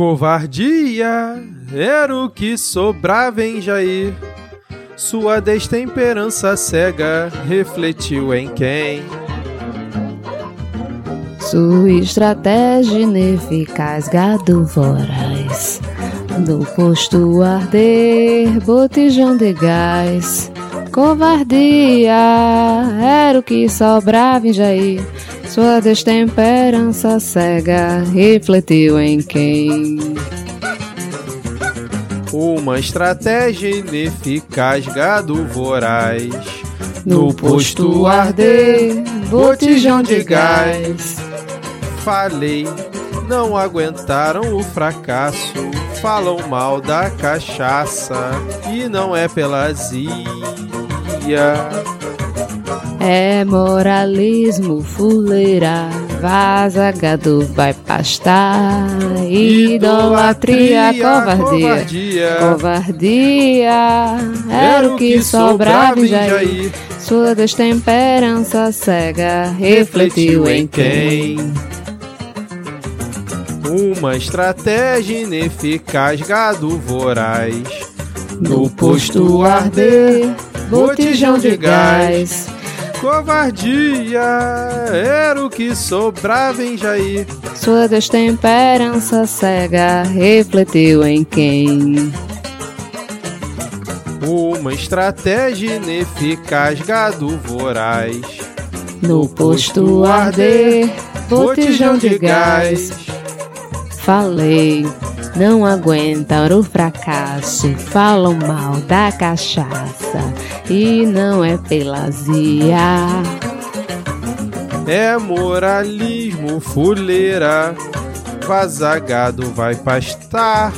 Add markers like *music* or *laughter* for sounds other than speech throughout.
Covardia era o que sobrava em Jair. Sua destemperança cega refletiu em quem? Sua estratégia ineficaz, gado voraz. Do posto arder, botijão de gás. Covardia era o que sobrava em Jair. Sua destemperança cega refletiu em quem? Uma estratégia ineficaz, gado voraz. No posto arder, botijão de gás. Falei, não aguentaram o fracasso. Falam mal da cachaça e não é pela azia. É moralismo, fuleira, vaza, gado vai pastar. Idolatria, covardia, covardia. Covardia era o que sobrava em Jair. Sua destemperança cega refletiu em quem? Uma estratégia ineficaz, gado voraz. No posto arder, botijão de gás. Covardia era o que sobrava em Jair. Sua destemperança cega refletiu em quem? Uma estratégia ineficaz, gado voraz. No posto arder, botijão de gás. Falei, não aguentam o fracasso, falam mal da cachaça e não é pelazia. É moralismo, fuleira. Vazagado vai pastar.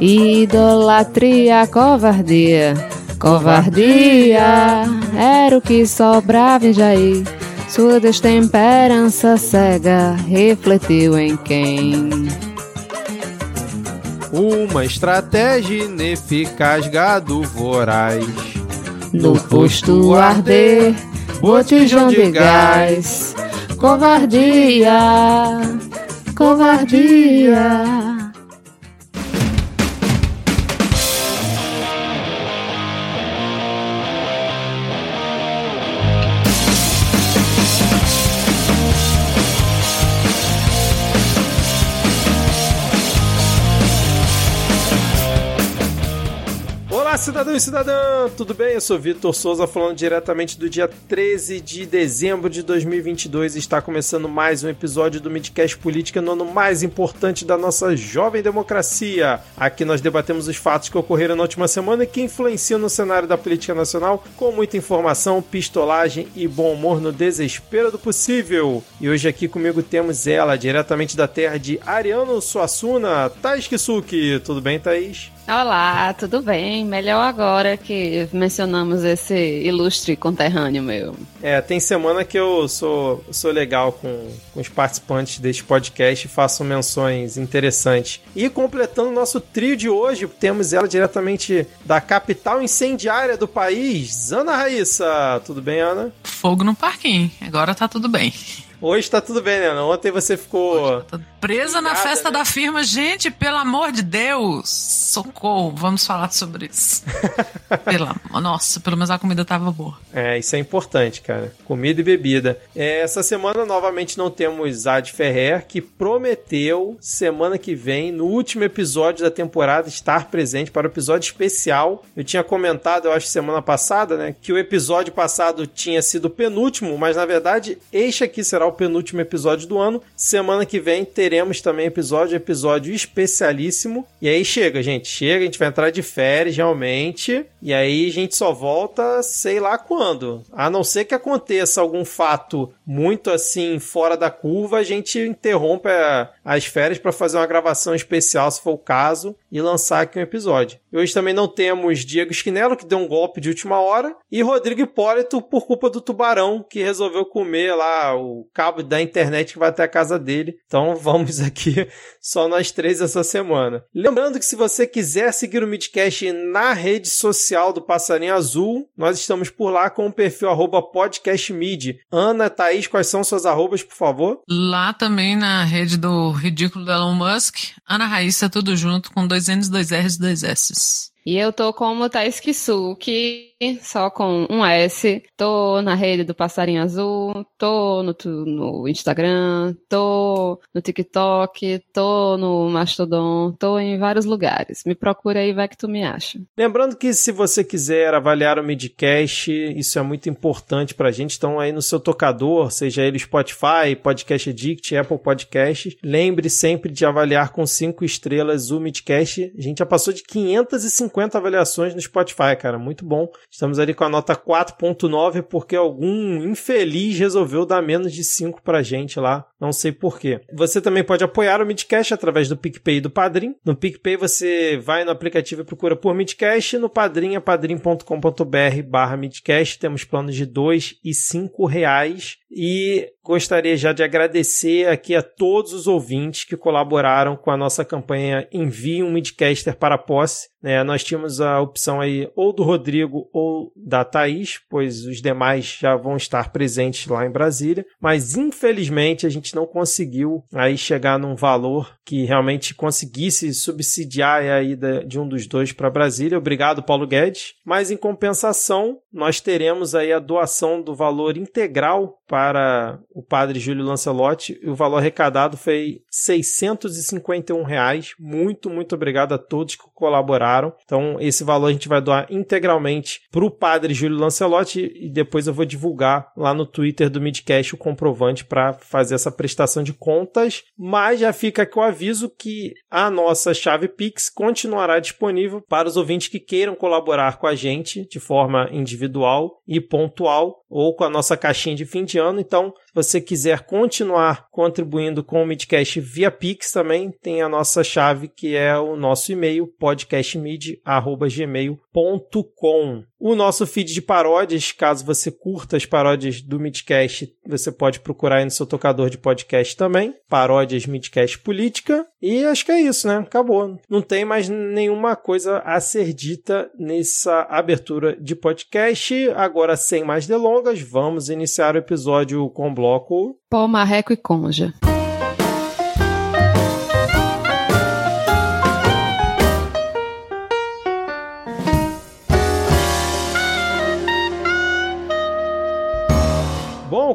Idolatria, covardia, covardia era o que sobrava em Jair. Sua destemperança cega refletiu em quem? Uma estratégia ineficaz, gado voraz. No posto arder, botijão de gás. Covardia, covardia. Cidadão e cidadã! Tudo bem? Eu sou Vitor Souza, falando diretamente do dia 13 de dezembro de 2022. Está começando mais um episódio do Midcast Política no ano mais importante da nossa jovem democracia. Aqui nós debatemos os fatos que ocorreram na última semana e que influenciam no cenário da política nacional, com muita informação, pistolagem e bom humor no desespero do possível. E hoje aqui comigo temos ela, diretamente da terra de Ariano Suassuna, Thais Kisuki. Tudo bem, Thaís? Olá, tudo bem? Melhor agora que mencionamos esse ilustre conterrâneo meu. É, tem semana que eu sou, sou legal com, com os participantes deste podcast e faço menções interessantes. E completando o nosso trio de hoje, temos ela diretamente da capital incendiária do país, Ana Raíssa. Tudo bem, Ana? Fogo no parquinho. Agora tá tudo bem. Hoje tá tudo bem, né? Ontem você ficou. Tô presa na Obrigada, festa né? da firma. Gente, pelo amor de Deus! Socorro, vamos falar sobre isso. *laughs* Pela... Nossa, pelo menos a comida tava boa. É, isso é importante, cara. Comida e bebida. É, essa semana, novamente, não temos Ad Ferrer, que prometeu, semana que vem, no último episódio da temporada, estar presente para o episódio especial. Eu tinha comentado, eu acho, semana passada, né, que o episódio passado tinha sido o penúltimo, mas na verdade, este aqui será o penúltimo episódio do ano. Semana que vem teremos também episódio, episódio especialíssimo. E aí chega, gente, chega, a gente vai entrar de férias realmente. E aí a gente só volta, sei lá quando. A não ser que aconteça algum fato muito assim fora da curva, a gente interrompe a- as férias para fazer uma gravação especial, se for o caso, e lançar aqui um episódio. E hoje também não temos Diego Esquinelo, que deu um golpe de última hora, e Rodrigo Hipólito por culpa do tubarão, que resolveu comer lá o cabo da internet que vai até a casa dele. Então *laughs* vamos aqui só nós três essa semana. Lembrando que se você quiser seguir o Midcast na rede social do Passarinho Azul, nós estamos por lá com o perfil arroba podcastmid. Ana, Thaís, quais são suas arrobas, por favor? Lá também na rede do ridículo do Elon Musk, Ana Raíssa, tudo junto, com dois N's, dois R's e dois S's. E eu tô como Thaís Kisuki, só com um S. Tô na rede do Passarinho Azul, tô no, no Instagram, tô no TikTok, tô no Mastodon, tô em vários lugares. Me procura aí, vai que tu me acha. Lembrando que se você quiser avaliar o Midcast, isso é muito importante pra gente. Então aí no seu tocador, seja ele Spotify, Podcast Addict, Apple Podcast, lembre sempre de avaliar com cinco estrelas o Midcast. A gente já passou de 550 50 avaliações no Spotify, cara. Muito bom. Estamos ali com a nota 4.9 porque algum infeliz resolveu dar menos de 5 pra gente lá. Não sei porquê. Você também pode apoiar o Midcast através do PicPay e do Padrim. No PicPay você vai no aplicativo e procura por Midcast. No Padrim é padrim.com.br barra Midcast. Temos planos de 2 e 5 reais. E gostaria já de agradecer aqui a todos os ouvintes que colaboraram com a nossa campanha Envie um Midcaster para a posse. É, nós tínhamos a opção aí ou do Rodrigo ou da Thaís, pois os demais já vão estar presentes lá em Brasília, mas infelizmente a gente não conseguiu aí chegar num valor que realmente conseguisse subsidiar a ida de um dos dois para Brasília. Obrigado, Paulo Guedes. Mas em compensação, nós teremos aí a doação do valor integral para o padre Júlio Lancelotti e o valor arrecadado foi 651 reais. Muito, muito obrigado a todos que colaboraram. Então, esse valor a gente vai doar integralmente para o padre Júlio Lancelotti e depois eu vou divulgar lá no Twitter do Midcast o comprovante para fazer essa prestação de contas. Mas já fica aqui o aviso que a nossa chave Pix continuará disponível para os ouvintes que queiram colaborar com a gente de forma individual e pontual ou com a nossa caixinha de fim de ano. Então, se você quiser continuar contribuindo com o Midcast via Pix, também tem a nossa chave que é o nosso e-mail podcastmid@gmail.com. O nosso feed de paródias, caso você curta as paródias do Midcast, você pode procurar aí no seu tocador de podcast também, paródias Midcast Política. E acho que é isso, né? Acabou. Não tem mais nenhuma coisa a ser dita nessa abertura de podcast. Agora, sem mais delongas, vamos iniciar o episódio com o bloco Pó, marreco e conja.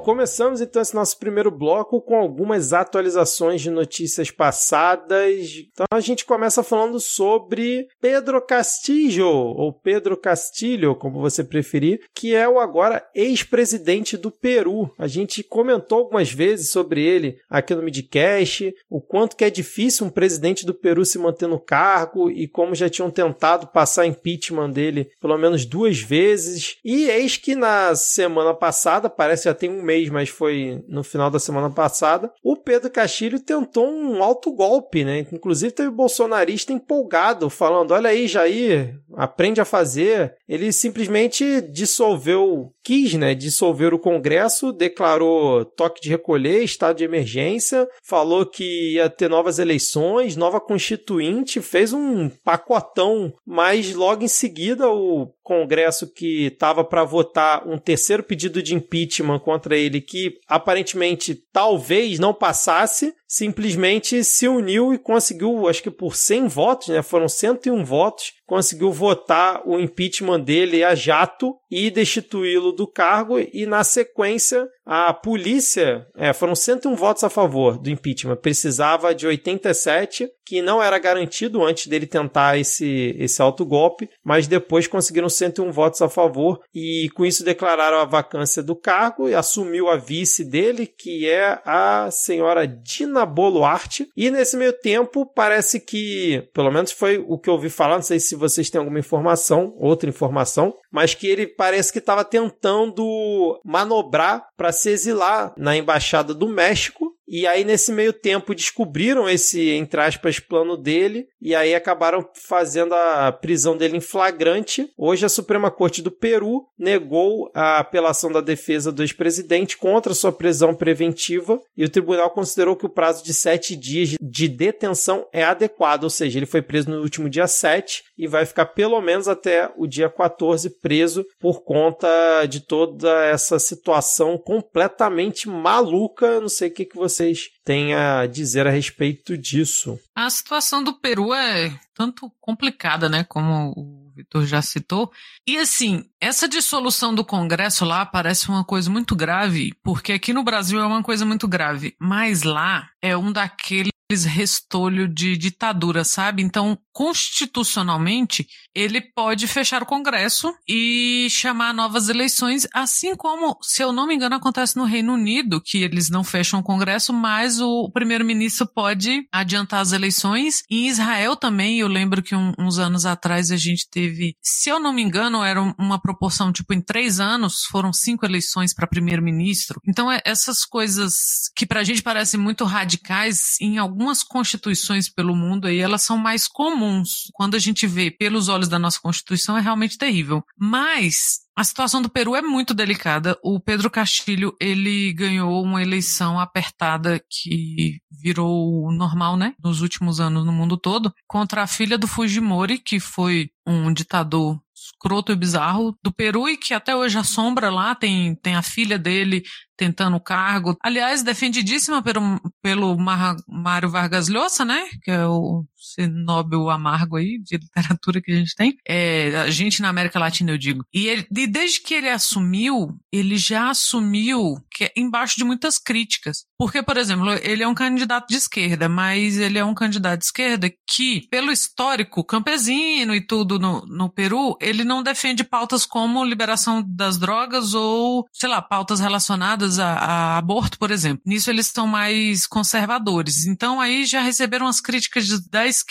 Começamos então esse nosso primeiro bloco com algumas atualizações de notícias passadas. Então a gente começa falando sobre Pedro Castillo, ou Pedro Castilho, como você preferir, que é o agora ex-presidente do Peru. A gente comentou algumas vezes sobre ele aqui no Midcast, o quanto que é difícil um presidente do Peru se manter no cargo e como já tinham tentado passar impeachment dele pelo menos duas vezes. E eis que na semana passada, parece já tem um mês, mas foi no final da semana passada, o Pedro Castilho tentou um alto golpe, né? Inclusive teve bolsonarista empolgado, falando: olha aí, Jair, aprende a fazer. Ele simplesmente dissolveu, quis, né? Dissolver o Congresso, declarou toque de recolher, estado de emergência, falou que ia ter novas eleições, nova constituinte, fez um pacotão, mas logo em seguida o Congresso que estava para votar um terceiro pedido de impeachment contra ele, que aparentemente talvez não passasse, simplesmente se uniu e conseguiu, acho que por 100 votos, né? Foram 101 votos, conseguiu votar o impeachment dele a jato e destituí-lo do cargo e na sequência a polícia, é, foram 101 votos a favor do impeachment, precisava de 87, que não era garantido antes dele tentar esse, esse autogolpe, mas depois conseguiram 101 votos a favor e com isso declararam a vacância do cargo e assumiu a vice dele, que é a senhora Dina Boluarte. E nesse meio tempo, parece que, pelo menos foi o que eu ouvi falar, não sei se vocês têm alguma informação, outra informação, mas que ele parece que estava tentando manobrar para se exilar na embaixada do México E aí, nesse meio tempo, descobriram esse, entre aspas, plano dele, e aí acabaram fazendo a prisão dele em flagrante. Hoje, a Suprema Corte do Peru negou a apelação da defesa do ex-presidente contra sua prisão preventiva, e o tribunal considerou que o prazo de sete dias de detenção é adequado, ou seja, ele foi preso no último dia 7 e vai ficar pelo menos até o dia 14 preso por conta de toda essa situação completamente maluca. Não sei o que, que vocês têm a dizer a respeito disso. A situação do Peru é tanto complicada, né? Como o Vitor já citou. E assim, essa dissolução do Congresso lá parece uma coisa muito grave, porque aqui no Brasil é uma coisa muito grave, mas lá é um daqueles restolho de ditadura, sabe? Então, constitucionalmente, ele pode fechar o Congresso e chamar novas eleições, assim como, se eu não me engano, acontece no Reino Unido, que eles não fecham o Congresso, mas o primeiro-ministro pode adiantar as eleições. Em Israel também, eu lembro que um, uns anos atrás a gente teve, se eu não me engano, era uma proporção, tipo, em três anos foram cinco eleições para primeiro-ministro. Então, é, essas coisas que pra gente parecem muito radicais, em algumas constituições pelo mundo aí, elas são mais comuns. Quando a gente vê pelos olhos da nossa Constituição, é realmente terrível. Mas a situação do Peru é muito delicada. O Pedro Castilho, ele ganhou uma eleição apertada que virou normal, né? Nos últimos anos no mundo todo, contra a filha do Fujimori, que foi um ditador escroto e bizarro do Peru e que até hoje assombra lá, tem, tem a filha dele tentando o cargo. Aliás, defendidíssima pelo, pelo Mário Vargas Llosa, né? Que é o Nobel amargo aí de literatura que a gente tem. É, a gente na América Latina, eu digo. E, ele, e desde que ele assumiu, ele já assumiu que é embaixo de muitas críticas. Porque, por exemplo, ele é um candidato de esquerda, mas ele é um candidato de esquerda que, pelo histórico campesino e tudo no, no Peru, ele não defende pautas como liberação das drogas ou, sei lá, pautas relacionadas a, a aborto, por exemplo. Nisso eles são mais conservadores. Então aí já receberam as críticas da esquerda,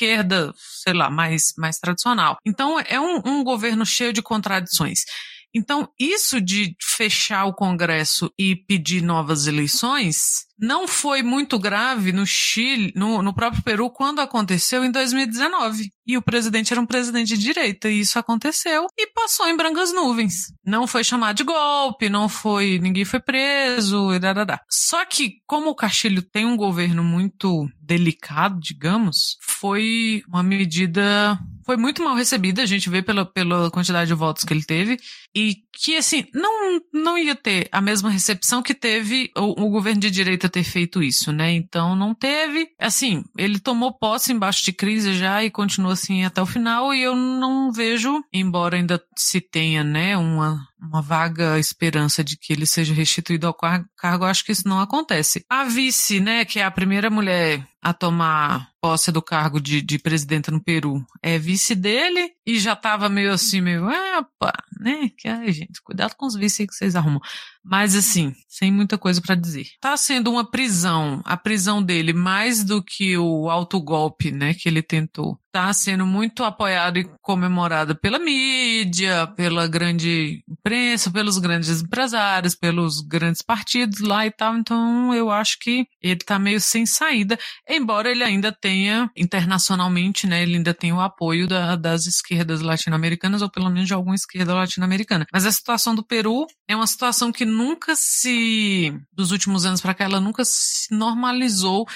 sei lá, mais, mais tradicional. Então é um, um governo cheio de contradições. Então, isso de fechar o Congresso e pedir novas eleições não foi muito grave no Chile, no, no próprio Peru, quando aconteceu em 2019. E o presidente era um presidente de direita, e isso aconteceu e passou em brancas nuvens. Não foi chamado de golpe, não foi, ninguém foi preso, e dadadá. Só que, como o Castilho tem um governo muito delicado, digamos, foi uma medida foi muito mal recebida, a gente vê pela, pela quantidade de votos que ele teve, e que, assim, não, não ia ter a mesma recepção que teve o, o governo de direita ter feito isso, né? Então não teve. Assim, ele tomou posse embaixo de crise já e continua assim até o final, e eu não vejo, embora ainda se tenha, né, uma, uma vaga esperança de que ele seja restituído ao cargo, acho que isso não acontece. A vice, né, que é a primeira mulher a tomar posse do cargo de, de presidenta no Peru, é vice dele e já tava meio assim, meio, ah, né, que ai, gente, cuidado com os vice que vocês arrumam. Mas assim, sem muita coisa para dizer. Tá sendo uma prisão, a prisão dele, mais do que o autogolpe, né, que ele tentou. Tá sendo muito apoiado e comemorado pela mídia, pela grande imprensa, pelos grandes empresários, pelos grandes partidos lá e tal. Então, eu acho que ele tá meio sem saída, embora ele ainda tenha, internacionalmente, né, ele ainda tem o apoio da, das esquerdas latino-americanas, ou pelo menos de alguma esquerda latino-americana. Mas a situação do Peru é uma situação que nunca se, dos últimos anos para cá, ela nunca se normalizou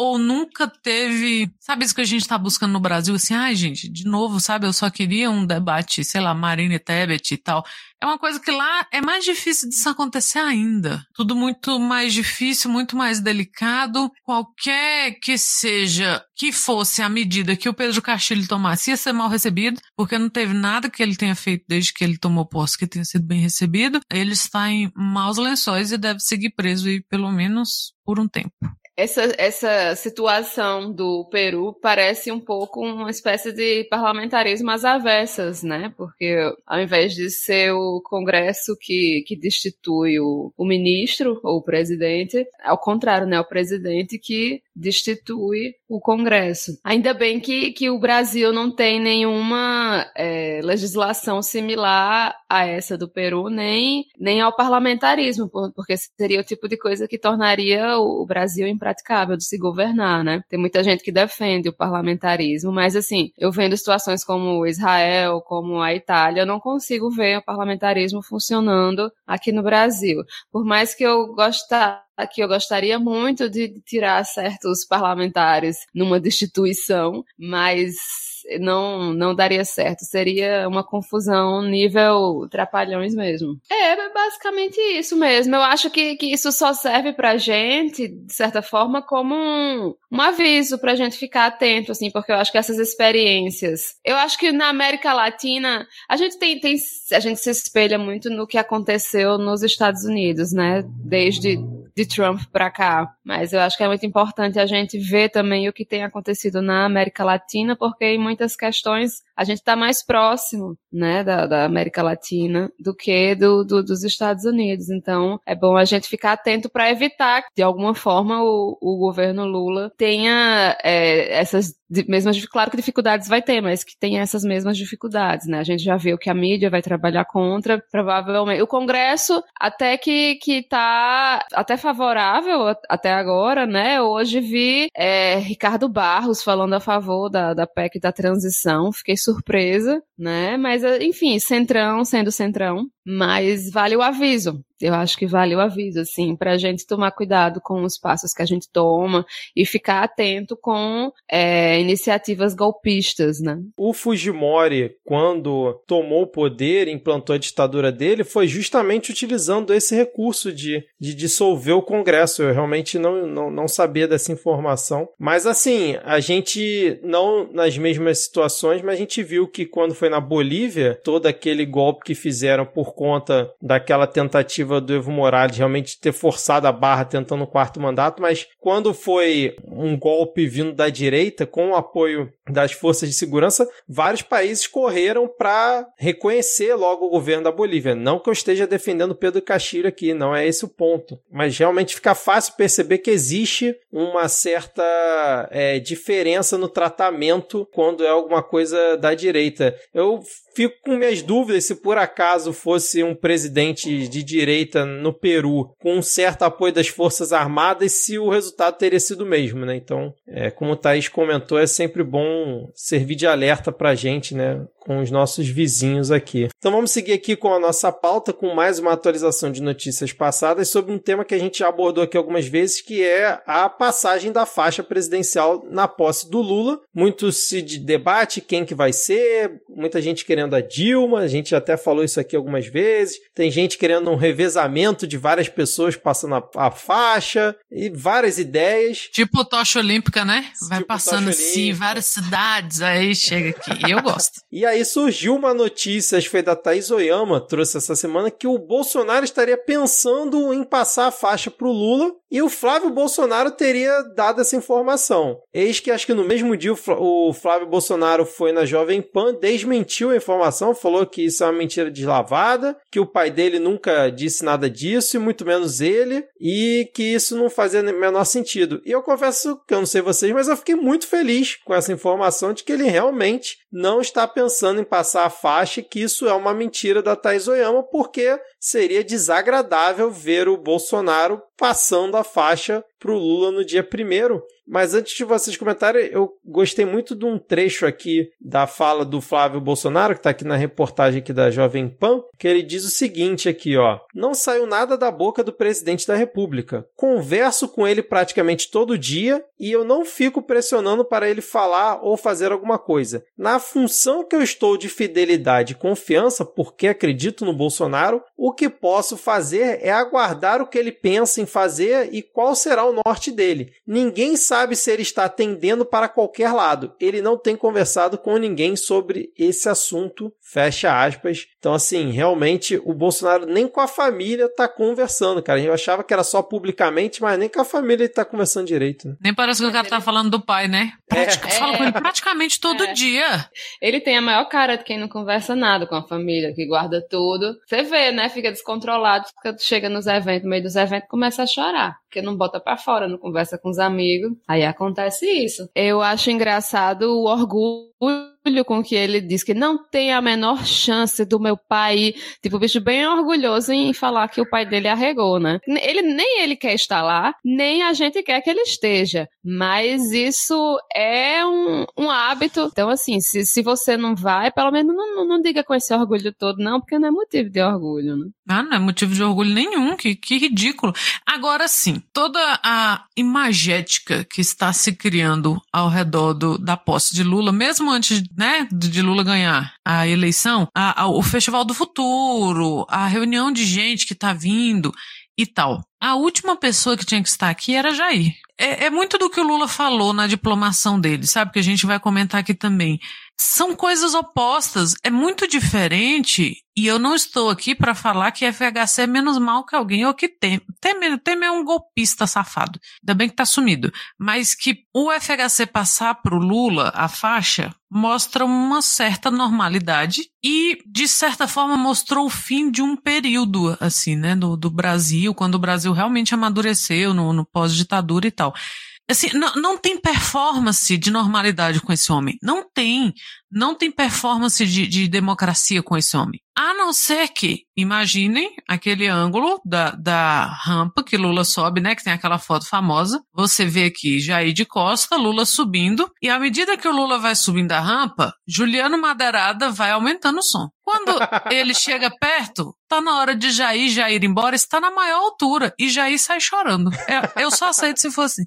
ou nunca teve, sabe isso que a gente tá buscando no Brasil, assim, ai gente, de novo, sabe, eu só queria um debate, sei lá, Marine Tebet e tal. É uma coisa que lá é mais difícil disso acontecer ainda. Tudo muito mais difícil, muito mais delicado. Qualquer que seja, que fosse a medida que o Pedro Castilho tomasse, ia ser mal recebido, porque não teve nada que ele tenha feito desde que ele tomou posse que tenha sido bem recebido. Ele está em maus lençóis e deve seguir preso aí pelo menos por um tempo essa, essa situação do Peru parece um pouco uma espécie de parlamentarismo às avessas, né? Porque ao invés de ser o Congresso que, que destitui o, o ministro ou o presidente, ao contrário, né? O presidente que destitui o Congresso. Ainda bem que, que o Brasil não tem nenhuma é, legislação similar a essa do Peru, nem, nem ao parlamentarismo, porque seria o tipo de coisa que tornaria o Brasil impraticável de se governar, né? Tem muita gente que defende o parlamentarismo, mas assim, eu vendo situações como Israel, como a Itália, eu não consigo ver o parlamentarismo funcionando aqui no Brasil. Por mais que eu gostar que eu gostaria muito de tirar certos parlamentares numa destituição, mas não, não daria certo. Seria uma confusão nível trapalhões mesmo. É, basicamente isso mesmo. Eu acho que, que isso só serve pra gente, de certa forma, como um, um aviso pra gente ficar atento, assim, porque eu acho que essas experiências. Eu acho que na América Latina, a gente tem, tem a gente se espelha muito no que aconteceu nos Estados Unidos, né? Desde de Trump para cá. Mas eu acho que é muito importante a gente ver também o que tem acontecido na América Latina, porque em questões a gente está mais próximo, né, da, da, América Latina do que do, do, dos Estados Unidos. Então, é bom a gente ficar atento para evitar que, de alguma forma, o, o governo Lula tenha é, essas mesmas, claro que dificuldades vai ter, mas que tenha essas mesmas dificuldades, né? A gente já viu que a mídia vai trabalhar contra, provavelmente. O Congresso até que, que tá até favorável até agora, né? Hoje vi é, Ricardo Barros falando a favor da, da PEC da transição, fiquei né? Mas, enfim, centrão sendo centrão, mas vale o aviso. Eu acho que vale o aviso, assim, para a gente tomar cuidado com os passos que a gente toma e ficar atento com é, iniciativas golpistas, né? O Fujimori, quando tomou o poder implantou a ditadura dele, foi justamente utilizando esse recurso de, de dissolver o Congresso. Eu realmente não, não, não sabia dessa informação. Mas, assim, a gente, não nas mesmas situações, mas a gente viu que quando foi na Bolívia, todo aquele golpe que fizeram por conta daquela tentativa do Evo Morales realmente ter forçado a barra tentando o quarto mandato, mas quando foi um golpe vindo da direita, com o apoio das forças de segurança, vários países correram para reconhecer logo o governo da Bolívia. Não que eu esteja defendendo Pedro Castilho aqui, não é esse o ponto. Mas realmente fica fácil perceber que existe uma certa é, diferença no tratamento quando é alguma coisa da direita. Eu fico com minhas dúvidas se por acaso fosse um presidente de direita no Peru com um certo apoio das Forças Armadas, se o resultado teria sido o mesmo, né? Então, é, como o Thaís comentou, é sempre bom servir de alerta pra gente, né? Com os nossos vizinhos aqui. Então vamos seguir aqui com a nossa pauta com mais uma atualização de notícias passadas sobre um tema que a gente já abordou aqui algumas vezes, que é a passagem da faixa presidencial na posse do Lula. Muito se debate quem que vai ser, muita gente querendo a Dilma, a gente até falou isso aqui algumas vezes. Tem gente querendo um revezamento de várias pessoas passando a, a faixa e várias ideias. Tipo tocha olímpica, né? Vai tipo passando assim, várias cidades, aí chega aqui. Eu gosto. *laughs* e aí surgiu uma notícia, acho que foi da Thaís Oyama, trouxe essa semana, que o Bolsonaro estaria pensando em passar a faixa para o Lula e o Flávio Bolsonaro teria dado essa informação. Eis que acho que no mesmo dia o Flávio Bolsonaro foi na Jovem Pan, desmentiu a informação, falou que isso é uma mentira deslavada, que o pai dele nunca disse nada disso, e muito menos ele, e que isso não fazia o menor sentido. E eu confesso que eu não sei vocês, mas eu fiquei muito feliz com essa informação de que ele realmente não está pensando em passar a faixa, que isso é uma mentira da Thais Oyama, porque seria desagradável ver o Bolsonaro passando a faixa para o Lula no dia primeiro. Mas antes de vocês comentarem, eu gostei muito de um trecho aqui da fala do Flávio Bolsonaro, que está aqui na reportagem aqui da Jovem Pan, que ele diz o seguinte aqui, ó. Não saiu nada da boca do presidente da República. Converso com ele praticamente todo dia e eu não fico pressionando para ele falar ou fazer alguma coisa. Na função que eu estou de fidelidade e confiança, porque acredito no Bolsonaro, o que posso fazer é aguardar o que ele pensa em fazer e qual será o norte dele. Ninguém sabe se ele está tendendo para qualquer lado. Ele não tem conversado com ninguém sobre esse assunto. Fecha aspas. Então, assim, realmente o Bolsonaro nem com a família está conversando, cara. Eu achava que era só publicamente, mas nem com a família ele está conversando direito. Né? Nem parece que o cara tá falando do pai, né? Pratica, é. Fala com ele praticamente todo é. dia. Ele tem a maior cara de quem não conversa nada com a família, que guarda tudo. Você vê, né? fica descontrolado, fica, chega nos eventos, no meio dos eventos, começa a chorar. Porque não bota pra fora, não conversa com os amigos. Aí acontece isso. Eu acho engraçado o orgulho com que ele diz que não tem a menor chance do meu pai, tipo, o bicho bem orgulhoso em falar que o pai dele arregou, né? Ele nem ele quer estar lá, nem a gente quer que ele esteja. Mas isso é um, um hábito. Então, assim, se, se você não vai, pelo menos não, não, não diga com esse orgulho todo, não, porque não é motivo de orgulho, né? Ah, não é motivo de orgulho nenhum, que, que ridículo. Agora sim, toda a imagética que está se criando ao redor do, da posse de Lula, mesmo antes né, de Lula ganhar a eleição, a, a, o Festival do Futuro, a reunião de gente que está vindo e tal. A última pessoa que tinha que estar aqui era Jair. É, é, muito do que o Lula falou na diplomação dele, sabe? Que a gente vai comentar aqui também. São coisas opostas. É muito diferente. E eu não estou aqui para falar que FHC é menos mal que alguém ou que tem. Temer, Temer é um golpista safado. Ainda bem que tá sumido. Mas que o FHC passar pro Lula a faixa mostra uma certa normalidade e, de certa forma, mostrou o fim de um período, assim, né, do, do Brasil, quando o Brasil realmente amadureceu no, no pós-ditadura e tal. Assim, não, não tem performance de normalidade com esse homem. Não tem. Não tem performance de, de democracia com esse homem. A não ser que, imaginem aquele ângulo da, da rampa que Lula sobe, né? Que tem aquela foto famosa. Você vê aqui Jair de Costa, Lula subindo. E à medida que o Lula vai subindo a rampa, Juliano Madeirada vai aumentando o som. Quando *laughs* ele chega perto, tá na hora de Jair, Jair ir embora, está na maior altura. E Jair sai chorando. É, eu só aceito se fosse.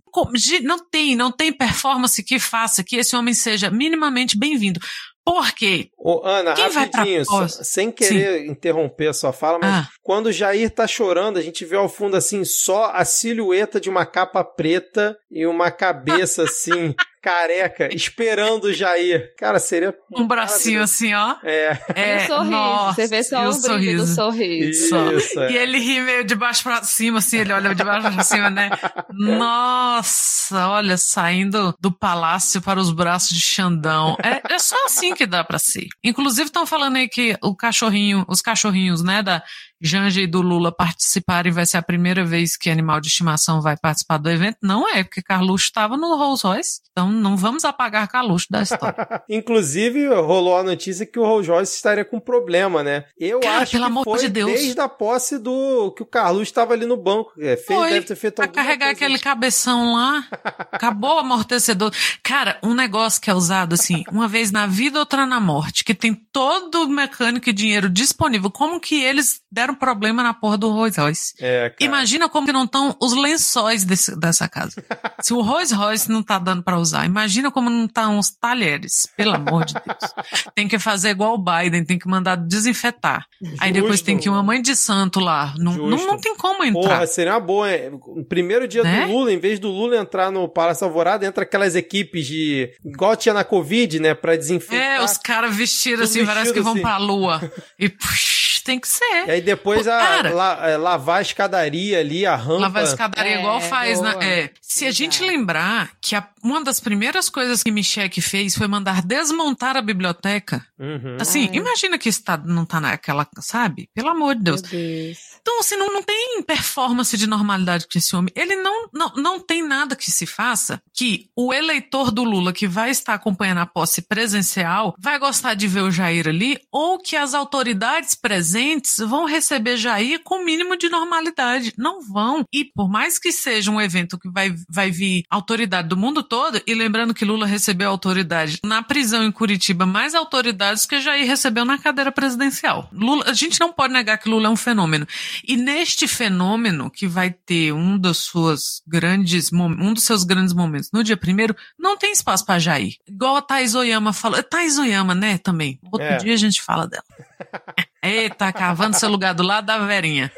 Não tem, não tem performance que faça que esse homem seja minimamente bem-vindo. Por quê? Ô, Ana, Quem rapidinho, só, sem querer Sim. interromper a sua fala, mas ah. Quando o Jair tá chorando, a gente vê ao fundo assim só a silhueta de uma capa preta e uma cabeça *laughs* assim careca, esperando o Jair. Cara, seria. Um bracinho assim, ó. É. é um sorriso. Nossa, Você vê só o, o sorriso. do sorriso. Isso, é. E ele ri meio de baixo pra cima, assim, ele olha de baixo pra cima, né? Nossa, olha, saindo do palácio para os braços de Xandão. É, é só assim que dá pra ser. Inclusive, estão falando aí que o cachorrinho, os cachorrinhos, né, da Janja e do Lula participarem, vai ser a primeira vez que animal de estimação vai participar do evento. Não é, porque Carluxo estava no Rolls Royce. Então não vamos apagar Carluxo da história. *laughs* Inclusive, rolou a notícia que o Rolls Royce estaria com problema, né? Eu Cara, acho pelo que amor foi de Deus. desde a posse do que o Carluxo estava ali no banco. É, fez, foi, deve ter feito pra carregar coisa. aquele cabeção lá. *laughs* Acabou o amortecedor. Cara, um negócio que é usado assim, uma vez na vida, outra na morte, que tem todo o mecânico e dinheiro disponível. Como que eles deram problema na porra do Rolls Royce. É, imagina como que não estão os lençóis desse, dessa casa. Se o Rolls Royce não tá dando para usar, imagina como não estão tá os talheres. Pelo amor de Deus. Tem que fazer igual o Biden, tem que mandar desinfetar. Justo. Aí depois tem que ir uma mãe de santo lá. Não, não, não, tem como entrar. Porra, seria uma boa. No primeiro dia né? do Lula, em vez do Lula entrar no Palácio Alvorada, entra aquelas equipes de. igual tinha na Covid, né? Pra desinfetar. É, os caras vestidos assim, parece que vão assim. pra lua. E puxa *laughs* tem que ser. E aí depois Pô, a, cara, la, é, lavar a escadaria ali, a rampa. Lavar a escadaria é, igual faz, né? É. Se a gente lembrar que a, uma das primeiras coisas que Michel fez foi mandar desmontar a biblioteca. Uhum. Assim, Ai. imagina que estado não tá naquela, sabe? Pelo amor de Deus. Deus. Então, assim, não, não tem performance de normalidade com esse homem. Ele não, não, não tem nada que se faça que o eleitor do Lula que vai estar acompanhando a posse presencial vai gostar de ver o Jair ali ou que as autoridades presentes presentes vão receber Jair com o mínimo de normalidade. Não vão. E por mais que seja um evento que vai, vai vir autoridade do mundo todo, e lembrando que Lula recebeu autoridade na prisão em Curitiba, mais autoridades que Jair recebeu na cadeira presidencial. Lula, a gente não pode negar que Lula é um fenômeno. E neste fenômeno, que vai ter um dos suas grandes, um dos seus grandes momentos no dia primeiro, não tem espaço para Jair. Igual a Thais Oyama falou. Thais Oyama, né, também. Outro é. dia a gente fala dela. *laughs* Eita, cavando seu lugar do lado da Verinha.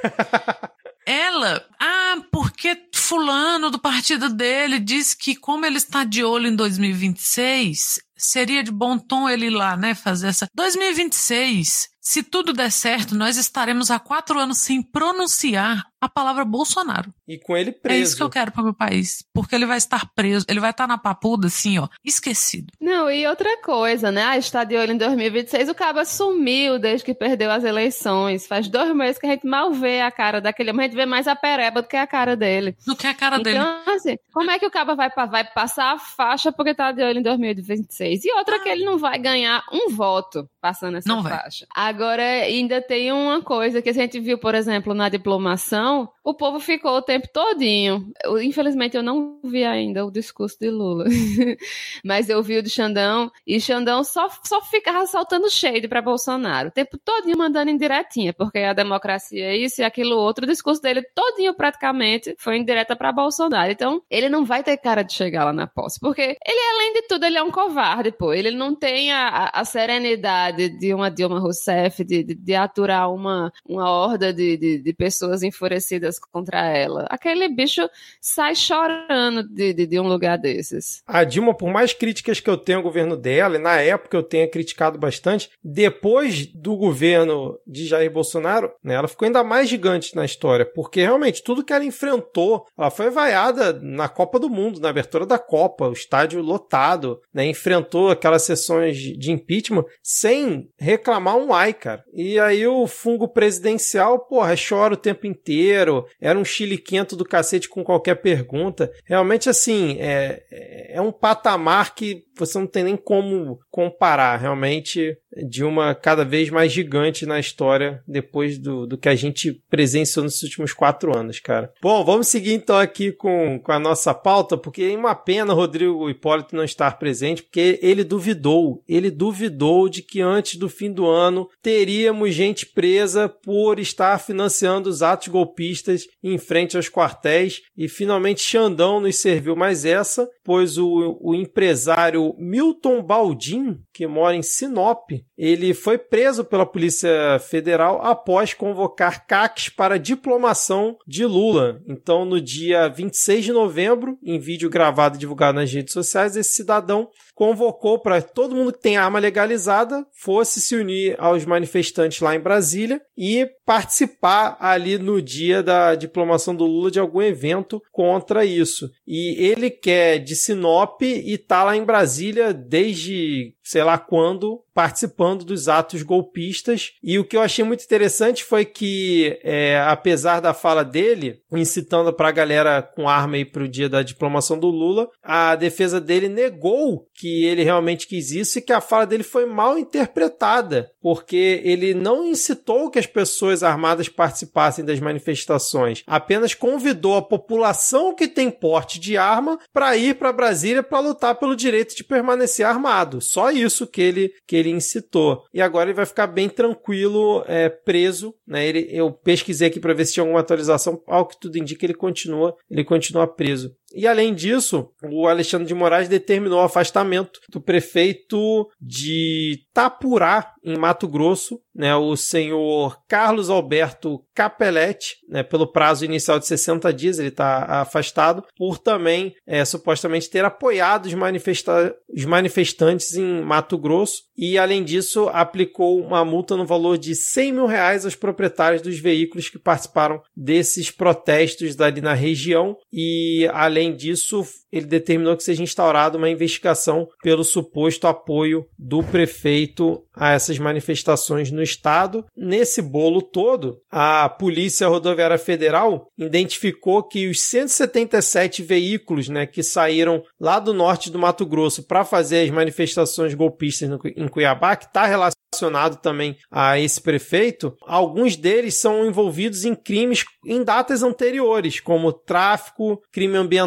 Ela, ah, porque fulano do partido dele disse que como ele está de olho em 2026, seria de bom tom ele ir lá, né, fazer essa 2026 se tudo der certo, nós estaremos há quatro anos sem pronunciar a palavra Bolsonaro. E com ele preso. É isso que eu quero para meu país. Porque ele vai estar preso, ele vai estar na papuda, assim, ó, esquecido. Não, e outra coisa, né? Ah, está de olho em 2026, o Caba sumiu desde que perdeu as eleições. Faz dois meses que a gente mal vê a cara daquele homem, a gente vê mais a pereba do que a cara dele. Do que a cara então, dele. Então, assim, como é que o Caba vai, vai passar a faixa porque tá de olho em 2026? E outra que ele não vai ganhar um voto passando essa não faixa. Vai. Agora, ainda tem uma coisa que a gente viu, por exemplo, na diplomação, non, o povo ficou o tempo todinho. Eu, infelizmente, eu não vi ainda o discurso de Lula, *laughs* mas eu vi o de Xandão, e Xandão só, só ficava soltando shade para Bolsonaro, o tempo todinho mandando indiretinha, porque a democracia é isso e aquilo outro. O discurso dele todinho, praticamente, foi indireta para Bolsonaro. Então, ele não vai ter cara de chegar lá na posse, porque ele, além de tudo, ele é um covarde, pô. Ele não tem a, a serenidade de uma Dilma Rousseff, de, de, de aturar uma, uma horda de, de, de, pessoas enfurecidas contra ela. Aquele bicho sai chorando de, de, de, um lugar desses. A Dilma, por mais críticas que eu tenho ao governo dela, e na época eu tenha criticado bastante, depois do governo de Jair Bolsonaro, né, ela ficou ainda mais gigante na história, porque realmente tudo que ela enfrentou, ela foi vaiada na Copa do Mundo, na abertura da Copa, o estádio lotado, né, enfrentou aquelas sessões de impeachment sem reclamar um ai, cara. E aí o fungo presidencial, porra, chora o tempo inteiro. Era um chile quento do cacete com qualquer pergunta. Realmente, assim, é, é um patamar que você não tem nem como comparar, realmente, de uma cada vez mais gigante na história depois do, do que a gente presenciou nesses últimos quatro anos, cara. Bom, vamos seguir então aqui com, com a nossa pauta, porque é uma pena Rodrigo Hipólito não estar presente, porque ele duvidou, ele duvidou de que antes do fim do ano teríamos gente presa por estar financiando os atos golpistas em frente aos quartéis, e finalmente Xandão nos serviu mais essa, pois o, o empresário Milton Baldin, que mora em Sinop, ele foi preso pela Polícia Federal após convocar CACs para diplomação de Lula. Então, no dia 26 de novembro, em vídeo gravado e divulgado nas redes sociais, esse cidadão convocou para todo mundo que tem arma legalizada fosse se unir aos manifestantes lá em Brasília e participar ali no dia da diplomação do Lula de algum evento contra isso. E ele quer de Sinop e tá lá em Brasília desde sei lá quando, participando dos atos golpistas. E o que eu achei muito interessante foi que, é, apesar da fala dele, incitando para a galera com arma para o dia da diplomação do Lula, a defesa dele negou que ele realmente quis isso e que a fala dele foi mal interpretada, porque ele não incitou que as pessoas armadas participassem das manifestações, apenas convidou a população que tem porte de arma para ir para Brasília para lutar pelo direito de permanecer armado. Só isso que ele, que ele incitou. E agora ele vai ficar bem tranquilo, é, preso. Né? Ele, eu pesquisei aqui para ver se tinha alguma atualização. Ao que tudo indica, ele continua, ele continua preso. E além disso, o Alexandre de Moraes determinou o afastamento do prefeito de Tapurá, em Mato Grosso, né, o senhor Carlos Alberto Capelletti, né, pelo prazo inicial de 60 dias, ele está afastado, por também é, supostamente ter apoiado os, manifesta os manifestantes em Mato Grosso e, além disso, aplicou uma multa no valor de 100 mil reais aos proprietários dos veículos que participaram desses protestos ali na região e, além disso, ele determinou que seja instaurada uma investigação pelo suposto apoio do prefeito a essas manifestações no estado. Nesse bolo todo, a Polícia Rodoviária Federal identificou que os 177 veículos né, que saíram lá do norte do Mato Grosso para fazer as manifestações golpistas em Cuiabá, que está relacionado também a esse prefeito, alguns deles são envolvidos em crimes em datas anteriores, como tráfico, crime ambiental,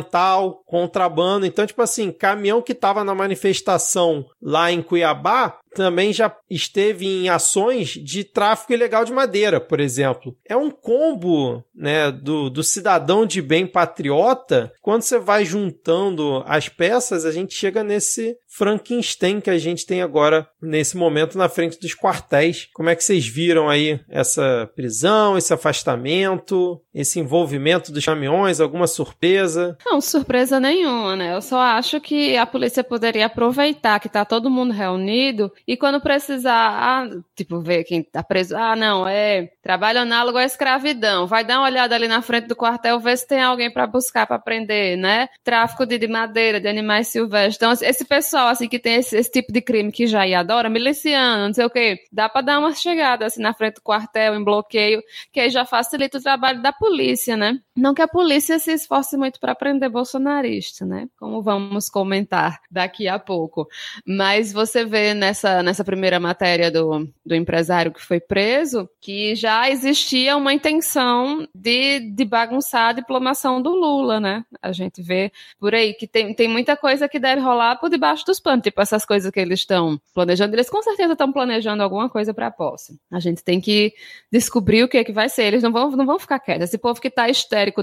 contrabando. Então, tipo assim, caminhão que estava na manifestação lá em Cuiabá também já esteve em ações de tráfico ilegal de madeira, por exemplo. É um combo né, do, do cidadão de bem patriota. Quando você vai juntando as peças, a gente chega nesse Frankenstein que a gente tem agora nesse momento na frente dos quartéis. Como é que vocês viram aí essa prisão, esse afastamento, esse envolvimento dos caminhões, alguma surpresa? Não, surpresa nenhuma, né? Eu só acho que a polícia poderia aproveitar que tá todo mundo reunido e quando precisar, ah, tipo, ver quem tá preso, ah, não, é trabalho análogo à escravidão, vai dar uma olhada ali na frente do quartel, ver se tem alguém para buscar para prender, né? Tráfico de, de, madeira, de animais silvestres. Então, esse pessoal, assim, que tem esse, esse tipo de crime que já adora, miliciano, não sei o quê, dá para dar uma chegada, assim, na frente do quartel, em bloqueio, que aí já facilita o trabalho da polícia, né? Não que a polícia se esforce muito para prender bolsonarista, né? Como vamos comentar daqui a pouco. Mas você vê nessa, nessa primeira matéria do, do empresário que foi preso que já existia uma intenção de, de bagunçar a diplomação do Lula, né? A gente vê por aí que tem, tem muita coisa que deve rolar por debaixo dos panos, tipo essas coisas que eles estão planejando. Eles com certeza estão planejando alguma coisa para a posse. A gente tem que descobrir o que é que vai ser. Eles não vão, não vão ficar quietos. Esse povo que está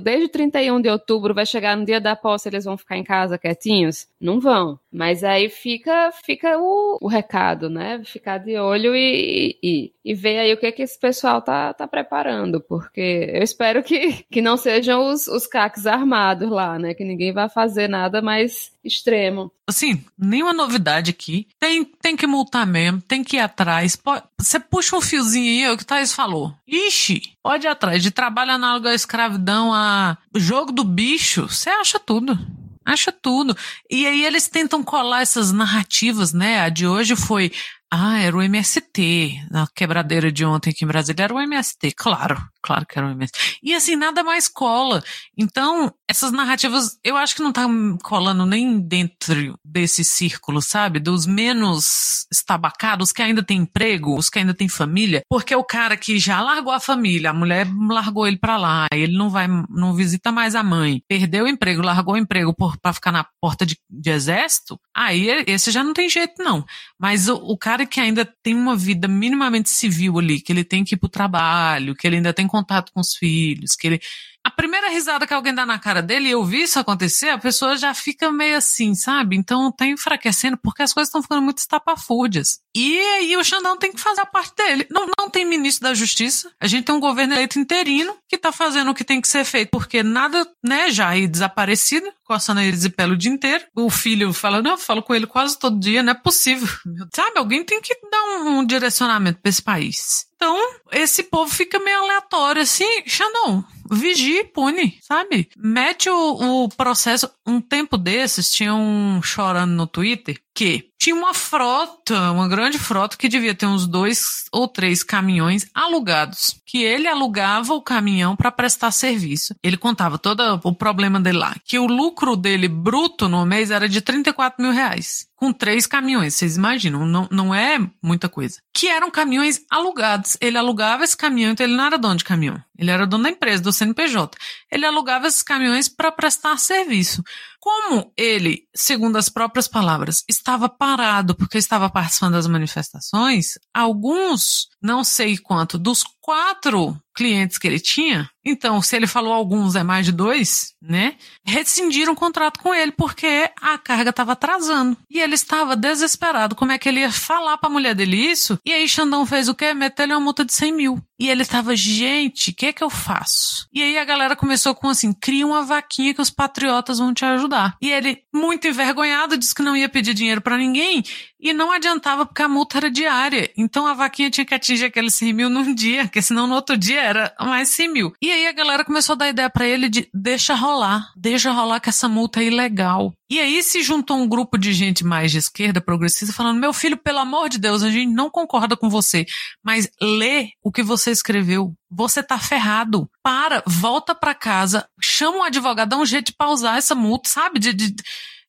desde 31 de outubro vai chegar no dia da posse, eles vão ficar em casa quietinhos? Não vão. Mas aí fica, fica o, o recado, né? Ficar de olho e, e, e ver aí o que, que esse pessoal tá, tá preparando, porque eu espero que, que não sejam os, os caques armados lá, né? Que ninguém vai fazer nada mais extremo. Assim, nenhuma novidade aqui. Tem, tem que multar mesmo, tem que ir atrás. Você puxa um fiozinho aí, é o que o Thaís falou. Ixi, pode ir atrás. De trabalho análogo à escravidão, a jogo do bicho, você acha tudo. Acha tudo. E aí eles tentam colar essas narrativas, né? A de hoje foi ah, era o MST. Na quebradeira de ontem aqui em Brasília era o MST. Claro, claro que era o MST. E assim, nada mais cola. Então, essas narrativas, eu acho que não tá colando nem dentro desse círculo, sabe? Dos menos estabacados, que ainda tem emprego, os que ainda tem família. Porque o cara que já largou a família, a mulher largou ele pra lá, ele não vai, não visita mais a mãe, perdeu o emprego, largou o emprego por, pra ficar na porta de, de exército, aí esse já não tem jeito, não. Mas o, o cara que ainda tem uma vida minimamente civil ali, que ele tem que ir pro trabalho, que ele ainda tem contato com os filhos, que ele a primeira risada que alguém dá na cara dele eu vi isso acontecer, a pessoa já fica meio assim, sabe? Então tá enfraquecendo porque as coisas estão ficando muito estapafúrdias. E aí o Xandão tem que fazer a parte dele. Não, não tem ministro da Justiça. A gente tem um governo eleito interino que tá fazendo o que tem que ser feito, porque nada, né, já aí desaparecido, coçando eles e pelo o dia inteiro. O filho fala, não, eu falo com ele quase todo dia, não é possível. *laughs* Sabe, alguém tem que dar um, um direcionamento para esse país. Então, esse povo fica meio aleatório, assim, Xandão, vigie e pune, sabe? Mete o, o processo. Um tempo desses, tinha um chorando no Twitter que tinha uma frota, uma grande frota que devia ter uns dois ou três caminhões alugados, que ele alugava o caminhão para prestar serviço. Ele contava todo o problema dele lá, que o lucro dele bruto no mês era de 34 mil reais, com três caminhões. Vocês imaginam? Não, não é muita coisa. Que eram caminhões alugados. Ele alugava esse caminhão, então ele não era dono de caminhão. Ele era dono da empresa, do CNPJ. Ele alugava esses caminhões para prestar serviço. Como ele, segundo as próprias palavras, estava parado porque estava participando das manifestações, alguns, não sei quanto, dos quatro clientes que ele tinha, então, se ele falou alguns, é mais de dois, né? Rescindiram o contrato com ele porque a carga estava atrasando. E ele estava desesperado. Como é que ele ia falar para a mulher dele isso? E aí Xandão fez o quê? Meteu-lhe uma multa de 100 mil. E ele estava, gente, o que é que eu faço? E aí a galera começou com assim, cria uma vaquinha que os patriotas vão te ajudar. E ele, muito envergonhado, disse que não ia pedir dinheiro para ninguém e não adiantava porque a multa era diária. Então a vaquinha tinha que atingir aqueles 100 mil num dia, porque senão no outro dia era mais 100 mil. E aí a galera começou a dar ideia para ele de deixa rolar, deixa rolar que essa multa é ilegal. E aí se juntou um grupo de gente mais de esquerda, progressista, falando: meu filho, pelo amor de Deus, a gente não concorda com você, mas lê o que você escreveu. Você tá ferrado. Para, volta para casa, chama um advogado, dá um jeito de pausar essa multa, sabe? de, de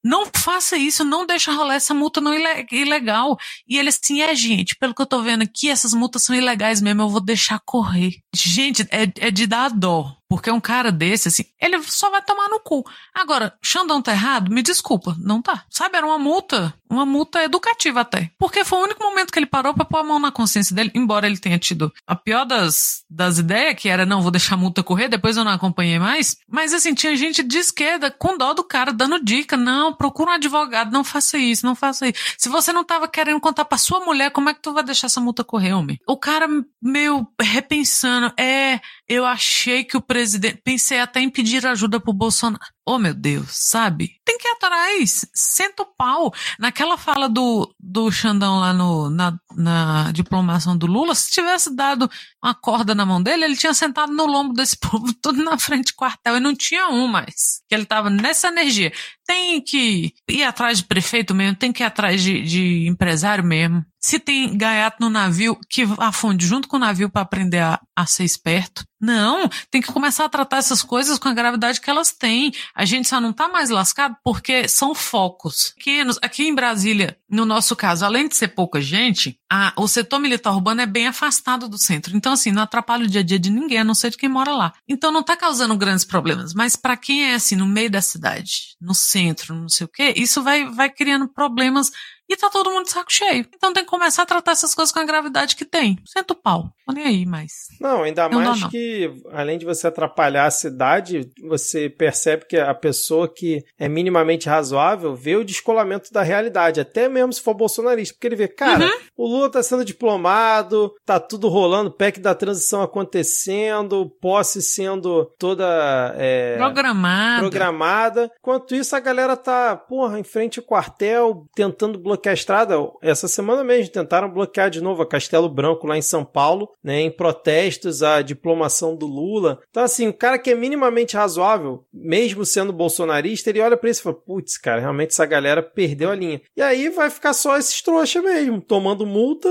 não faça isso, não deixa rolar essa multa não ilegal. E ele assim, é gente, pelo que eu tô vendo aqui, essas multas são ilegais mesmo, eu vou deixar correr. Gente, é, é de dar dó. Porque um cara desse, assim, ele só vai tomar no cu. Agora, Xandão tá errado? Me desculpa, não tá. Sabe, era uma multa, uma multa educativa até. Porque foi o único momento que ele parou pra pôr a mão na consciência dele, embora ele tenha tido a pior das, das ideias, que era, não, vou deixar a multa correr, depois eu não acompanhei mais. Mas, assim, tinha gente de esquerda com dó do cara, dando dica, não, procura um advogado, não faça isso, não faça isso. Se você não tava querendo contar pra sua mulher, como é que tu vai deixar essa multa correr, homem? O cara meio repensando, é, eu achei que o presidente, pensei até em pedir ajuda pro Bolsonaro. Oh, meu Deus, sabe? Tem que ir atrás, senta o pau. Naquela fala do, do Xandão lá no, na, na diplomação do Lula, se tivesse dado uma corda na mão dele, ele tinha sentado no lombo desse *laughs* povo tudo na frente do quartel e não tinha um mais. Que ele tava nessa energia. Tem que ir atrás de prefeito mesmo, tem que ir atrás de, de empresário mesmo. Se tem gaiato no navio, que afunde junto com o navio para aprender a, a ser esperto. Não, tem que começar a tratar essas coisas com a gravidade que elas têm. A gente só não tá mais lascado porque são focos pequenos. Aqui em Brasília, no nosso caso, além de ser pouca gente, a, o setor militar urbano é bem afastado do centro. Então, assim, não atrapalha o dia a dia de ninguém, a não ser de quem mora lá. Então, não tá causando grandes problemas. Mas para quem é, assim, no meio da cidade, no centro, não sei o quê, isso vai, vai criando problemas e tá todo mundo de saco cheio. Então tem que começar a tratar essas coisas com a gravidade que tem. Senta o pau. Tô nem aí mais. Não, ainda não mais que, além de você atrapalhar a cidade, você percebe que a pessoa que é minimamente razoável vê o descolamento da realidade, até mesmo se for bolsonarista. Porque ele vê, cara, uhum. o Lula tá sendo diplomado, tá tudo rolando, PEC da transição acontecendo, posse sendo toda é, programada. programada. Enquanto isso, a galera tá, porra, em frente ao quartel, tentando bloquear bloquear a estrada. Essa semana mesmo tentaram bloquear de novo a Castelo Branco lá em São Paulo, né, em protestos à diplomação do Lula. Então, assim, o cara que é minimamente razoável, mesmo sendo bolsonarista, ele olha para isso e fala: putz, cara, realmente essa galera perdeu a linha. E aí vai ficar só esses trouxas mesmo, tomando multa.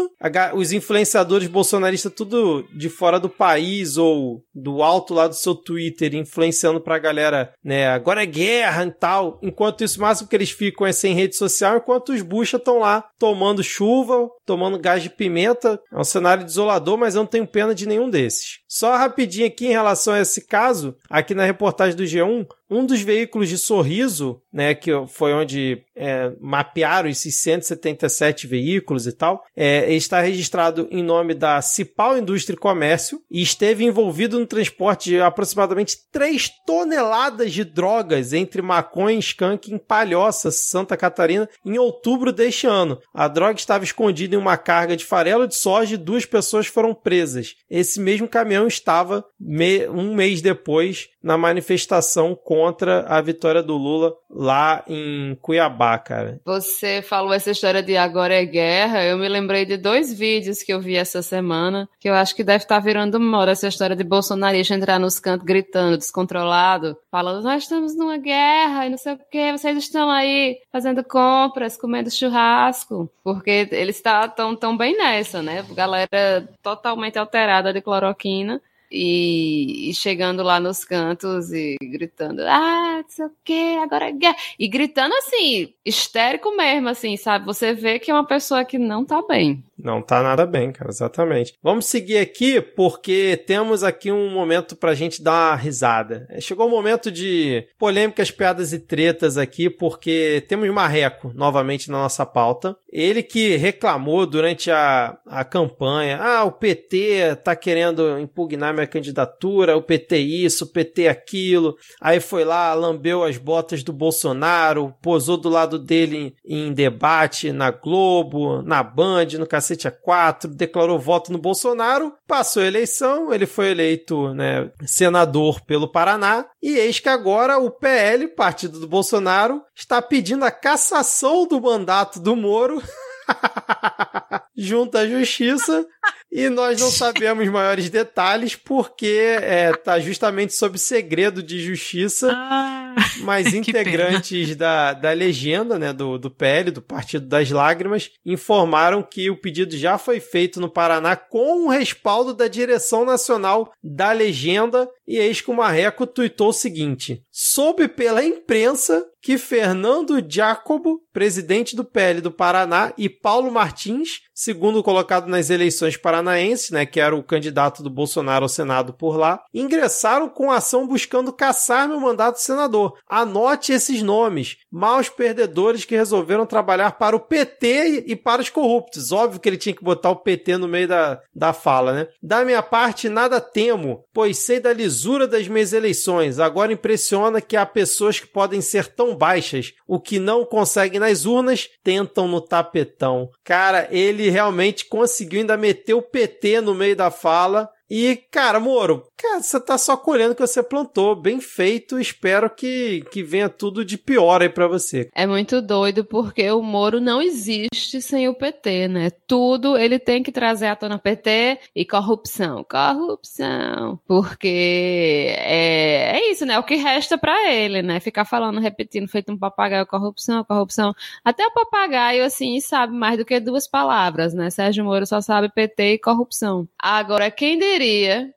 Os influenciadores bolsonaristas, tudo de fora do país ou do alto lá do seu Twitter, influenciando pra galera, né, agora é guerra e tal. Enquanto isso, o máximo que eles ficam é sem rede social, enquanto os estão lá tomando chuva, tomando gás de pimenta. É um cenário desolador, mas eu não tenho pena de nenhum desses. Só rapidinho aqui em relação a esse caso, aqui na reportagem do G1, um dos veículos de sorriso, né, que foi onde é, mapearam esses 177 veículos e tal, é, está registrado em nome da Cipal Indústria e Comércio e esteve envolvido no transporte de aproximadamente 3 toneladas de drogas entre maconha e skunk em Palhoça, Santa Catarina, em outubro deste ano. A droga estava escondida em uma carga de farelo de soja e duas pessoas foram presas. Esse mesmo caminhão estava me um mês depois na manifestação contra a vitória do Lula lá em Cuiabá, cara. Você falou essa história de agora é guerra, eu me lembrei de dois vídeos que eu vi essa semana, que eu acho que deve estar virando moda essa história de bolsonarista entrar nos cantos gritando, descontrolado, falando, nós estamos numa guerra e não sei o que, vocês estão aí fazendo compras, comendo churrasco, porque eles estão tão, tão bem nessa, né? Galera totalmente alterada de cloroquina e, e, chegando lá nos cantos e gritando, ah, não sei o que, agora é guerra. E gritando assim, histérico mesmo, assim, sabe? Você vê que é uma pessoa que não tá bem. Não tá nada bem, cara, exatamente. Vamos seguir aqui porque temos aqui um momento pra gente dar uma risada. É, chegou o momento de polêmicas, piadas e tretas aqui, porque temos Marreco novamente na nossa pauta. Ele que reclamou durante a, a campanha: ah, o PT tá querendo impugnar minha candidatura, o PT isso, o PT aquilo. Aí foi lá, lambeu as botas do Bolsonaro, posou do lado dele em, em debate na Globo, na Band, no Cacete cacete a quatro, declarou voto no Bolsonaro, passou a eleição, ele foi eleito né, senador pelo Paraná, e eis que agora o PL, partido do Bolsonaro, está pedindo a cassação do mandato do Moro. *laughs* junto à justiça e nós não sabemos maiores detalhes porque está é, justamente sob segredo de justiça. Ah, mas *laughs* integrantes da, da legenda né, do, do PL, do Partido das Lágrimas, informaram que o pedido já foi feito no Paraná com o respaldo da direção nacional da legenda E eis que o Marreco tuitou o seguinte: soube pela imprensa que Fernando Jacobo, presidente do PL do Paraná, e Paulo Martins, segundo colocado nas eleições paranaenses, né, que era o candidato do Bolsonaro ao Senado por lá, ingressaram com ação buscando caçar meu mandato de senador. Anote esses nomes. Maus perdedores que resolveram trabalhar para o PT e para os corruptos. Óbvio que ele tinha que botar o PT no meio da, da fala, né? Da minha parte, nada temo, pois sei da lisura das minhas eleições. Agora impressiona que há pessoas que podem ser tão baixas. O que não conseguem nas urnas, tentam no tapetão. Cara, ele realmente conseguiu ainda meter o PT no meio da fala. E, cara, Moro, cara, você tá só colhendo o que você plantou. Bem feito. Espero que, que venha tudo de pior aí pra você. É muito doido porque o Moro não existe sem o PT, né? Tudo ele tem que trazer à tona PT e corrupção. Corrupção. Porque é, é isso, né? O que resta para ele, né? Ficar falando, repetindo, feito um papagaio, corrupção, corrupção. Até o papagaio, assim, sabe mais do que duas palavras, né? Sérgio Moro só sabe PT e corrupção. Agora, quem diria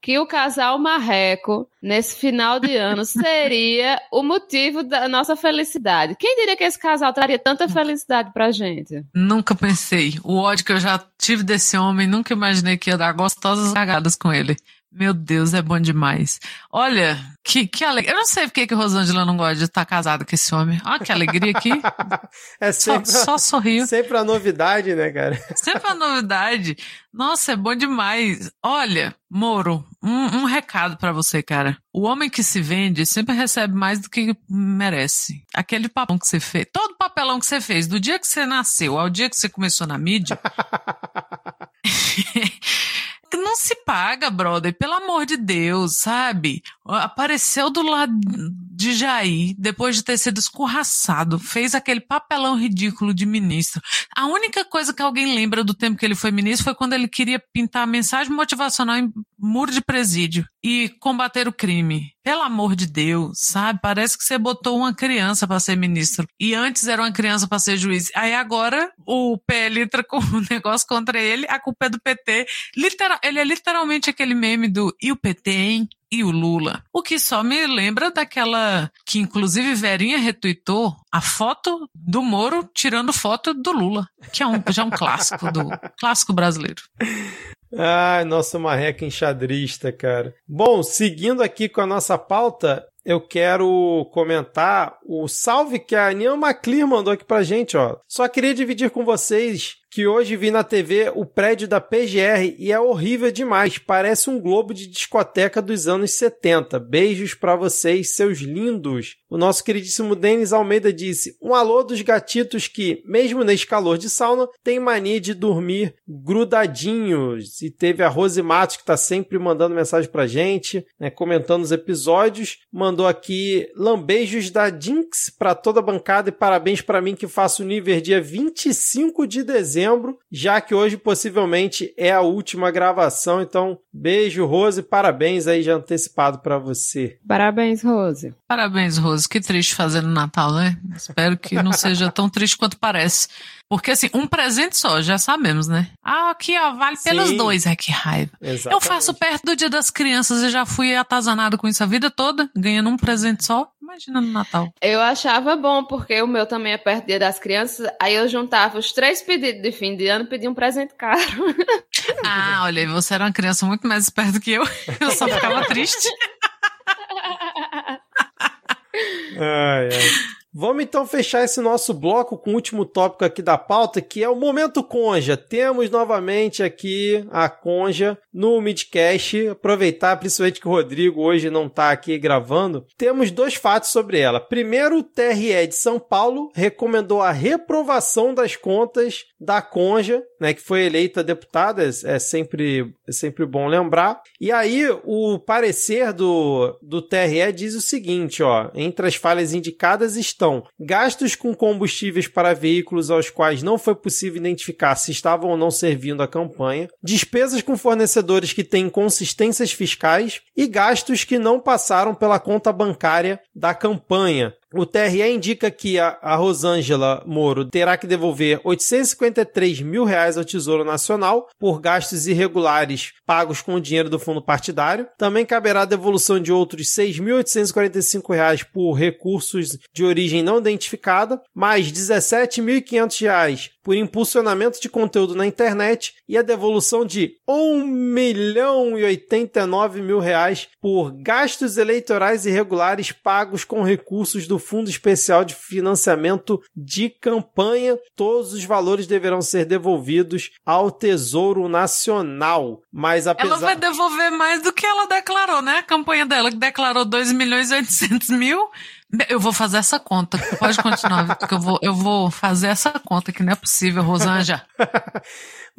que o casal Marreco, nesse final de ano, *laughs* seria o motivo da nossa felicidade? Quem diria que esse casal traria tanta felicidade pra gente? Nunca pensei. O ódio que eu já tive desse homem, nunca imaginei que ia dar gostosas cagadas com ele. Meu Deus, é bom demais. Olha, que, que alegria. Eu não sei porque que Rosângela não gosta de estar casada com esse homem. Olha que alegria aqui. *laughs* é sempre, só, só sorriu. Sempre a novidade, né, cara? Sempre a novidade. Nossa, é bom demais. Olha, Moro, um, um recado para você, cara. O homem que se vende sempre recebe mais do que merece. Aquele papelão que você fez, todo papelão que você fez, do dia que você nasceu ao dia que você começou na mídia. *laughs* não se paga, brother, pelo amor de Deus, sabe? Apareceu do lado de Jair, depois de ter sido escorraçado, fez aquele papelão ridículo de ministro. A única coisa que alguém lembra do tempo que ele foi ministro foi quando ele queria pintar mensagem motivacional em muro de presídio e combater o crime. Pelo amor de Deus, sabe? Parece que você botou uma criança para ser ministro. E antes era uma criança para ser juiz. Aí agora o PL entra com um *laughs* negócio contra ele, a culpa é do PT. Literal, ele é literalmente aquele meme do e o PT, hein? E o Lula. O que só me lembra daquela que inclusive Verinha retuitou a foto do Moro tirando foto do Lula, que é um, já é um clássico do clássico brasileiro. Ai, nossa marreca enxadrista, cara. Bom, seguindo aqui com a nossa pauta, eu quero comentar o salve que a Nian Maclear mandou aqui pra gente, ó. Só queria dividir com vocês que hoje vi na TV o prédio da PGR e é horrível demais. Parece um globo de discoteca dos anos 70. Beijos para vocês, seus lindos. O nosso queridíssimo Denis Almeida disse: Um alô dos gatitos que, mesmo nesse calor de sauna, tem mania de dormir grudadinhos. E teve a Rose Matos, que está sempre mandando mensagem pra gente, né, comentando os episódios. Mandou aqui lambeijos da Jinx para toda a bancada e parabéns para mim que faço o nível dia 25 de dezembro dezembro, já que hoje possivelmente é a última gravação. Então, beijo, Rose, parabéns aí já antecipado para você. Parabéns, Rose. Parabéns, Rose. Que triste fazer no Natal, né? Espero que não seja tão triste quanto parece. Porque, assim, um presente só, já sabemos, né? Ah, aqui, ó, vale Sim. pelos dois. Ai, que raiva. Exatamente. Eu faço perto do Dia das Crianças e já fui atazanado com isso a vida toda, ganhando um presente só. Imagina no Natal. Eu achava bom, porque o meu também é perto do Dia das Crianças. Aí eu juntava os três pedidos de fim de ano e pedia um presente caro. Ah, olha, você era uma criança muito mais esperta que eu. *laughs* Eu só ficava triste. ai, ai. Vamos então fechar esse nosso bloco com o último tópico aqui da pauta, que é o momento Conja. Temos novamente aqui a Conja no Midcast. Aproveitar, principalmente que o Rodrigo hoje não está aqui gravando. Temos dois fatos sobre ela. Primeiro, o TRE de São Paulo recomendou a reprovação das contas da Conja, né, que foi eleita deputada, é sempre, é sempre bom lembrar. E aí, o parecer do, do TRE diz o seguinte, ó, entre as falhas indicadas estão gastos com combustíveis para veículos aos quais não foi possível identificar se estavam ou não servindo a campanha, despesas com fornecedores que têm inconsistências fiscais e gastos que não passaram pela conta bancária da campanha. O TRE indica que a, a Rosângela Moro terá que devolver 853 mil reais ao Tesouro Nacional por gastos irregulares pagos com o dinheiro do fundo partidário. Também caberá a devolução de outros 6.845 reais por recursos de origem não identificada, mais 17.500 reais por impulsionamento de conteúdo na internet e a devolução de 1 milhão e 89 mil reais por gastos eleitorais irregulares pagos com recursos do Fundo Especial de Financiamento de Campanha. Todos os valores deverão ser devolvidos ao Tesouro Nacional. Mas apesar... Ela vai devolver mais do que ela declarou, né? A campanha dela que declarou 2 milhões e 800 mil eu vou fazer essa conta. Pode continuar, porque eu vou, eu vou fazer essa conta que não é possível, Rosângela. *laughs*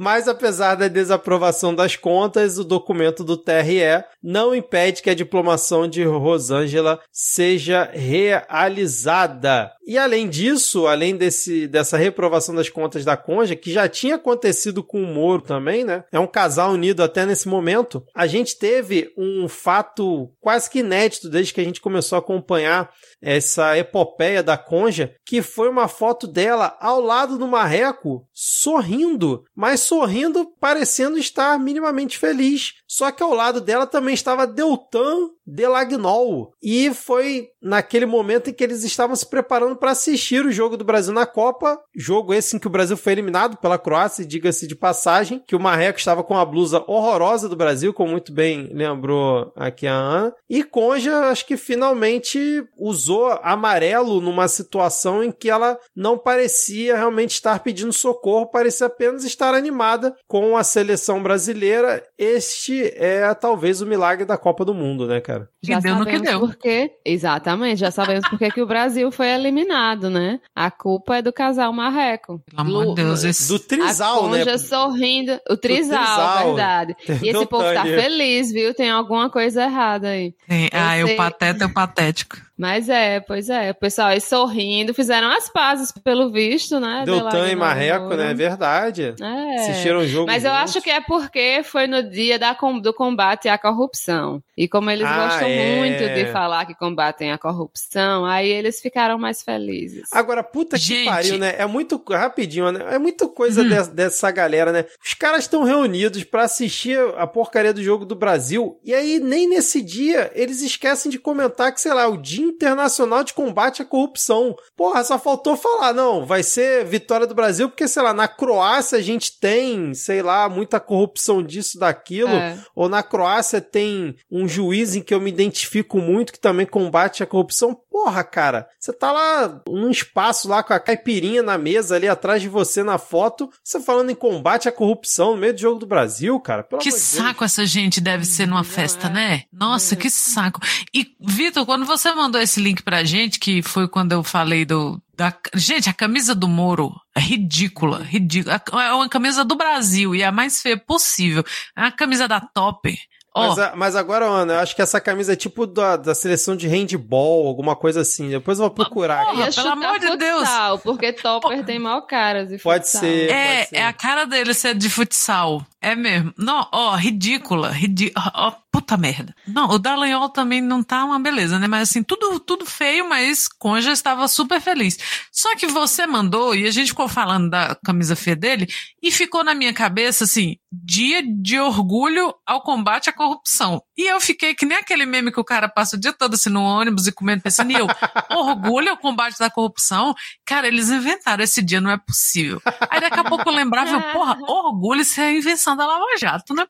Mas apesar da desaprovação das contas, o documento do TRE não impede que a diplomação de Rosângela seja realizada. E além disso, além desse, dessa reprovação das contas da Conja, que já tinha acontecido com o Moro também, né? É um casal unido até nesse momento. A gente teve um fato quase que inédito desde que a gente começou a acompanhar essa epopeia da Conja, que foi uma foto dela ao lado do Marreco, sorrindo, mas sorrindo, parecendo estar minimamente feliz. Só que ao lado dela também estava Deltan Delagnol. E foi naquele momento em que eles estavam se preparando para assistir o jogo do Brasil na Copa. Jogo esse em que o Brasil foi eliminado pela Croácia, diga-se de passagem, que o Marreco estava com a blusa horrorosa do Brasil, como muito bem lembrou aqui a Ana. E Conja, acho que finalmente usou amarelo numa situação em que ela não parecia realmente estar pedindo socorro, parecia apenas estar animada com a seleção brasileira. Este é talvez o milagre da Copa do Mundo, né, cara? Já que deu no que deu. Porque, exatamente, já sabemos porque que o Brasil foi eliminado, né? A culpa é do casal Marreco. Pelo amor de Deus, esse... Do Trisal, a né? sorrindo. O Trisal, trisal, verdade. E esse povo tá feliz, viu? Tem alguma coisa errada aí. Tem. Ah, é o pateta é o patético. Mas é, pois é. O pessoal aí sorrindo, fizeram as pazes, pelo visto, né? Deltan e Marreco, né? É verdade. É. Assistiram o jogo. Mas juntos. eu acho que é porque foi no dia da, do combate à corrupção. E como eles ah, gostam é. muito de falar que combatem a corrupção, aí eles ficaram mais felizes. Agora, puta que Gente. pariu, né? É muito rapidinho, né? É muita coisa hum. dessa, dessa galera, né? Os caras estão reunidos para assistir a porcaria do jogo do Brasil. E aí, nem nesse dia, eles esquecem de comentar que, sei lá, o dia Internacional de Combate à Corrupção. Porra, só faltou falar, não, vai ser vitória do Brasil, porque, sei lá, na Croácia a gente tem, sei lá, muita corrupção disso, daquilo, é. ou na Croácia tem um juiz em que eu me identifico muito que também combate a corrupção. Porra, cara, você tá lá num espaço lá com a caipirinha na mesa ali atrás de você na foto, você falando em combate à corrupção no meio do jogo do Brasil, cara. Pelo que saco Deus. essa gente deve ser numa festa, é. né? Nossa, é. que saco. E, Vitor, quando você mandou esse link pra gente, que foi quando eu falei do, da, gente, a camisa do Moro é ridícula, ridícula. É uma camisa do Brasil e é a mais feia possível. É a camisa da Top. Mas, oh. a, mas, agora, Ana, eu acho que essa camisa é tipo da, da seleção de handball, alguma coisa assim. Depois eu vou procurar. Porra, pelo amor de Deus. Porque *laughs* topper tem mal caras. Pode ser, é, pode ser. É a cara dele ser de futsal. É mesmo. Não, ó, ridícula. Ridícula. Ó, puta merda. Não, o Dallagnol também não tá uma beleza, né? Mas assim, tudo, tudo feio, mas Conja estava super feliz. Só que você mandou, e a gente ficou falando da camisa feia dele, e ficou na minha cabeça, assim, dia de orgulho ao combate à corrupção. E eu fiquei que nem aquele meme que o cara passa o dia todo assim no ônibus e comendo pensando, e eu, orgulho ao combate da corrupção? Cara, eles inventaram esse dia, não é possível. Aí daqui a pouco eu lembrava, eu, porra, orgulho, isso é invenção da Lava Jato, não é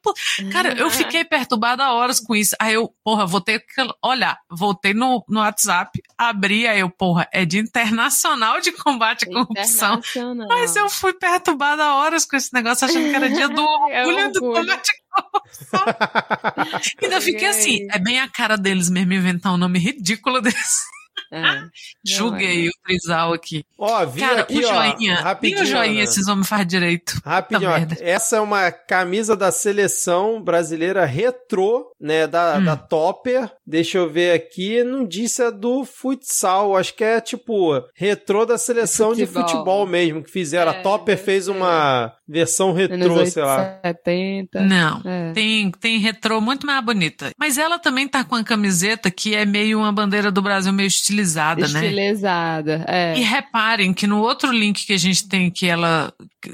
Cara, eu fiquei perturbada horas com isso. Aí eu, porra, voltei, olha, voltei no, no WhatsApp, abri, aí eu, porra, é de internacional de combate à corrupção. Mas eu fui perturbada horas com esse negócio, achando que era dia do é *laughs* orgulho, é do combate à corrupção. *laughs* Ainda fiquei assim, é bem a cara deles mesmo inventar um nome ridículo *laughs* desse. É, Julguei é. o Trisal aqui. Ó, vi Cara, aqui, o joinha. Ó, rapidinho, o joinha esses homens fazem direito. *laughs* Rapidinho, ó, essa é uma camisa da seleção brasileira retrô, né, da, hum. da Topper. Deixa eu ver aqui, não disse a do futsal, acho que é tipo retrô da seleção de futebol, de futebol mesmo, que fizeram. É, a Topper fez uma versão retrô, sei lá. 70. Não, é. tem, tem retrô muito mais bonita. Mas ela também tá com a camiseta que é meio uma bandeira do Brasil meio estilo estilizada, né? Estilizada, é. E reparem que no outro link que a gente tem, que ela,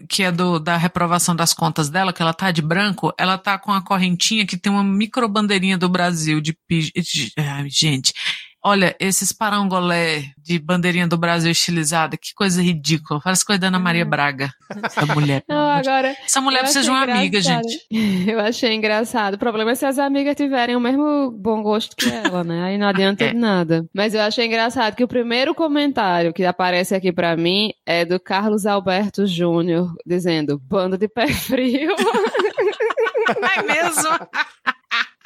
que é do, da reprovação das contas dela, que ela tá de branco, ela tá com a correntinha que tem uma micro bandeirinha do Brasil de, de, de ai, gente. Olha, esses parangolé de bandeirinha do Brasil estilizada, que coisa ridícula. Parece coisa da Ana Maria Braga. *laughs* Essa mulher. Não, agora, Essa mulher precisa de uma amiga, gente. *laughs* Eu achei engraçado. O problema é se as amigas tiverem o mesmo bom gosto que ela, né? Aí não adianta É. de nada. Mas eu achei engraçado que o primeiro comentário que aparece aqui pra mim é do Carlos Alberto Júnior, dizendo, bando de pé frio. *laughs* É mesmo?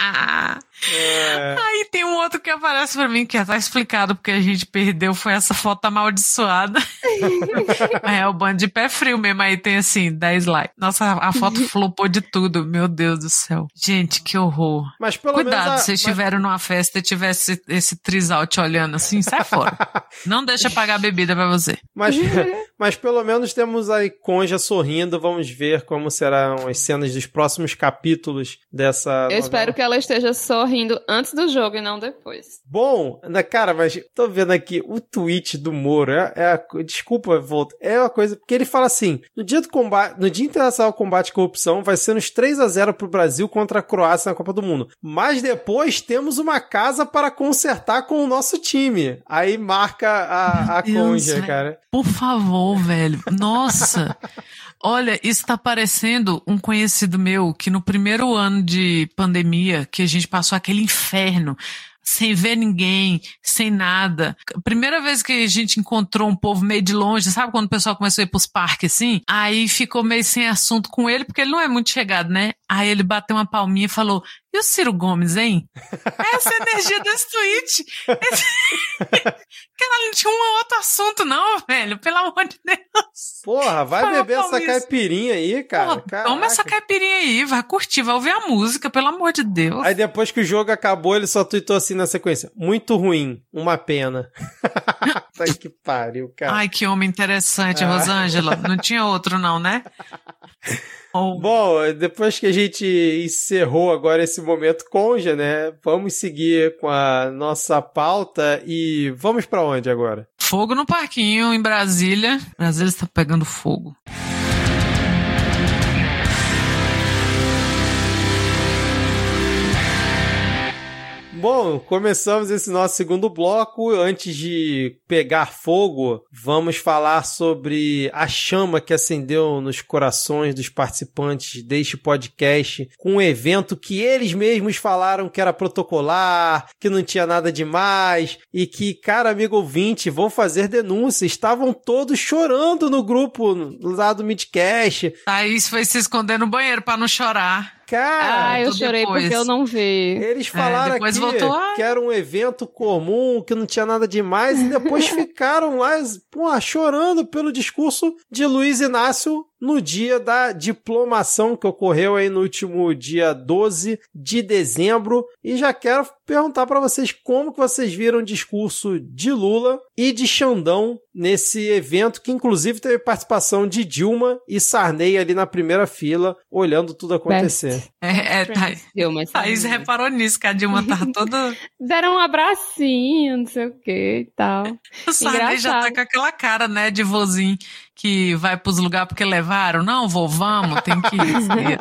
É, Aí tem um outro que aparece pra mim, que já tá explicado porque a gente perdeu, foi essa foto amaldiçoada. *laughs* é o bando de pé frio mesmo, aí tem assim, 10 likes. Nossa, a foto flopou de tudo, meu Deus do céu. Gente, que horror. mas pelo Cuidado, menos. a- se mas- estiveram numa festa e tivesse esse trisal te olhando assim, sai fora. *laughs* Não deixa pagar a bebida pra você. Mas, *laughs* mas pelo menos temos a Conja sorrindo. Vamos ver como serão as cenas dos próximos capítulos dessa. Eu novela. espero que ela esteja sorrindo antes do jogo e não depois. Bom, na cara, mas tô vendo aqui o tweet do Moro. É, é a desculpa, volta. É uma coisa. Porque ele fala assim: no dia do combate, no Dia Internacional do Combate à Corrupção, vai ser nos 3 a 0 pro Brasil contra a Croácia na Copa do Mundo. Mas depois temos uma casa para consertar com o nosso time. Aí marca a, a Deus, Conja, cara. Por favor, velho. Nossa. *laughs* Olha, isso tá parecendo um conhecido meu que no primeiro ano de pandemia, que a gente passou aquele inferno, sem ver ninguém, sem nada. Primeira vez que a gente encontrou um povo meio de longe, sabe quando o pessoal começou a ir pros parques assim? Aí ficou meio sem assunto com ele, porque ele não é muito chegado, né? Aí ele bateu uma palminha e falou: E o Ciro Gomes, hein? *laughs* Essa é a energia desse tweet. Esse... *laughs* Cara, não tinha um outro assunto, não, velho. Pelo amor de Deus. Porra, vai Fala, beber essa caipirinha aí, cara. Pô, toma essa caipirinha aí, vai curtir, vai ouvir a música, pelo amor de Deus. Aí depois que o jogo acabou, ele só tweetou assim na sequência: Muito ruim, uma pena. *laughs* tá que pariu, cara. Ai, que homem interessante, Ah. Rosângela. Não tinha outro, não, né? Ou- Bom, depois que a gente encerrou agora esse momento conja, né? Vamos seguir com a nossa pauta e vamos pra onde agora? Fogo no parquinho em Brasília. Brasília está pegando fogo. Bom, começamos esse nosso segundo bloco. Antes de pegar fogo, vamos falar sobre a chama que acendeu nos corações dos participantes deste podcast com um evento que eles mesmos falaram que era protocolar, que não tinha nada demais e que, cara, amigo ouvinte, vou fazer denúncia. Estavam todos chorando no grupo lá do Midcast. Thaís foi se esconder no banheiro pra não chorar. Cara, ah, eu chorei depois. porque eu não vi. Eles falaram depois aqui voltou, "Ah." que era um evento comum, que não tinha nada demais, e depois *laughs* ficaram lá pô, chorando pelo discurso de Luiz Inácio no dia da diplomação que ocorreu aí no último dia 12 de dezembro. E já quero perguntar para vocês como que vocês viram o discurso de Lula e de Xandão nesse evento, que inclusive teve participação de Dilma e Sarney ali na primeira fila, olhando tudo acontecer. É, é, Thaís, Dilma, Thaís reparou nisso, que a Dilma tava *laughs* toda. Deram um abracinho, não sei o que e tal. O Sarney já tá Engraçado. com aquela cara, né, de vozinho que vai pros lugares porque levaram. Não, vou, vamos, tem que ir.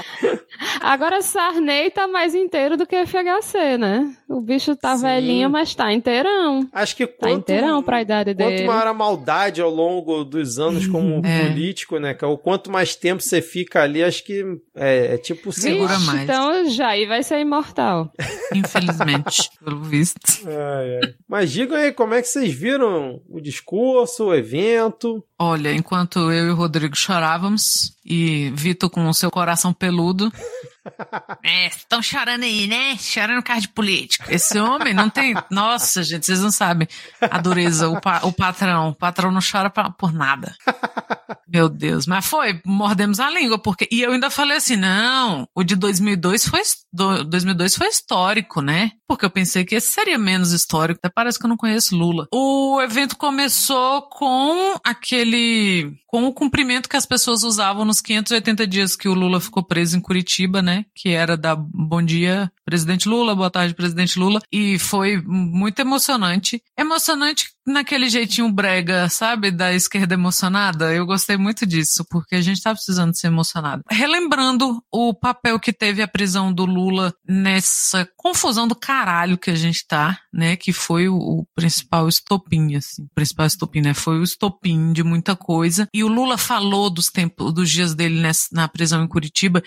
*laughs* Agora Sarney tá mais inteiro do que FHC, né? O bicho tá Sim. velhinho, mas tá inteirão. Acho que Tá quanto, inteirão pra idade quanto dele. maior a maldade ao longo dos anos como É. político, né, cara? O quanto mais tempo você fica ali, acho que é, é tipo Segura Vixe, mais. Então Jair vai ser imortal. Infelizmente, *laughs* pelo visto. Ai, ai. Mas digam aí como é que vocês viram o discurso, o evento. Olha, enquanto eu e o Rodrigo chorávamos e Vitor com o seu coração peludo. *laughs* É, estão chorando aí, né? Chorando causa de político. Esse homem não tem. *laughs* Nossa, gente, vocês não sabem a dureza, o, pa- o patrão. O patrão não chora pra- por nada. *laughs* Meu Deus. Mas foi, mordemos a língua, porque. E eu ainda falei assim: não, o de 2002 foi, his- do- 2002 foi histórico, né? Porque eu pensei que esse seria menos histórico. Até parece que eu não conheço Lula. O evento começou com aquele. com o cumprimento que as pessoas usavam nos 580 dias que o Lula ficou preso em Curitiba, né? Que era da Bom Dia, presidente Lula, boa tarde, presidente Lula. E foi muito emocionante. Emocionante naquele jeitinho brega, sabe, da esquerda emocionada. Eu gostei muito disso, porque a gente tá precisando ser emocionado. Relembrando o papel que teve a prisão do Lula nessa confusão do caralho que a gente tá, né, que foi o, o principal estopim, assim, o principal estopim, né, foi o estopim de muita coisa. E o Lula falou dos tempos, dos dias dele nessa, na prisão em Curitiba,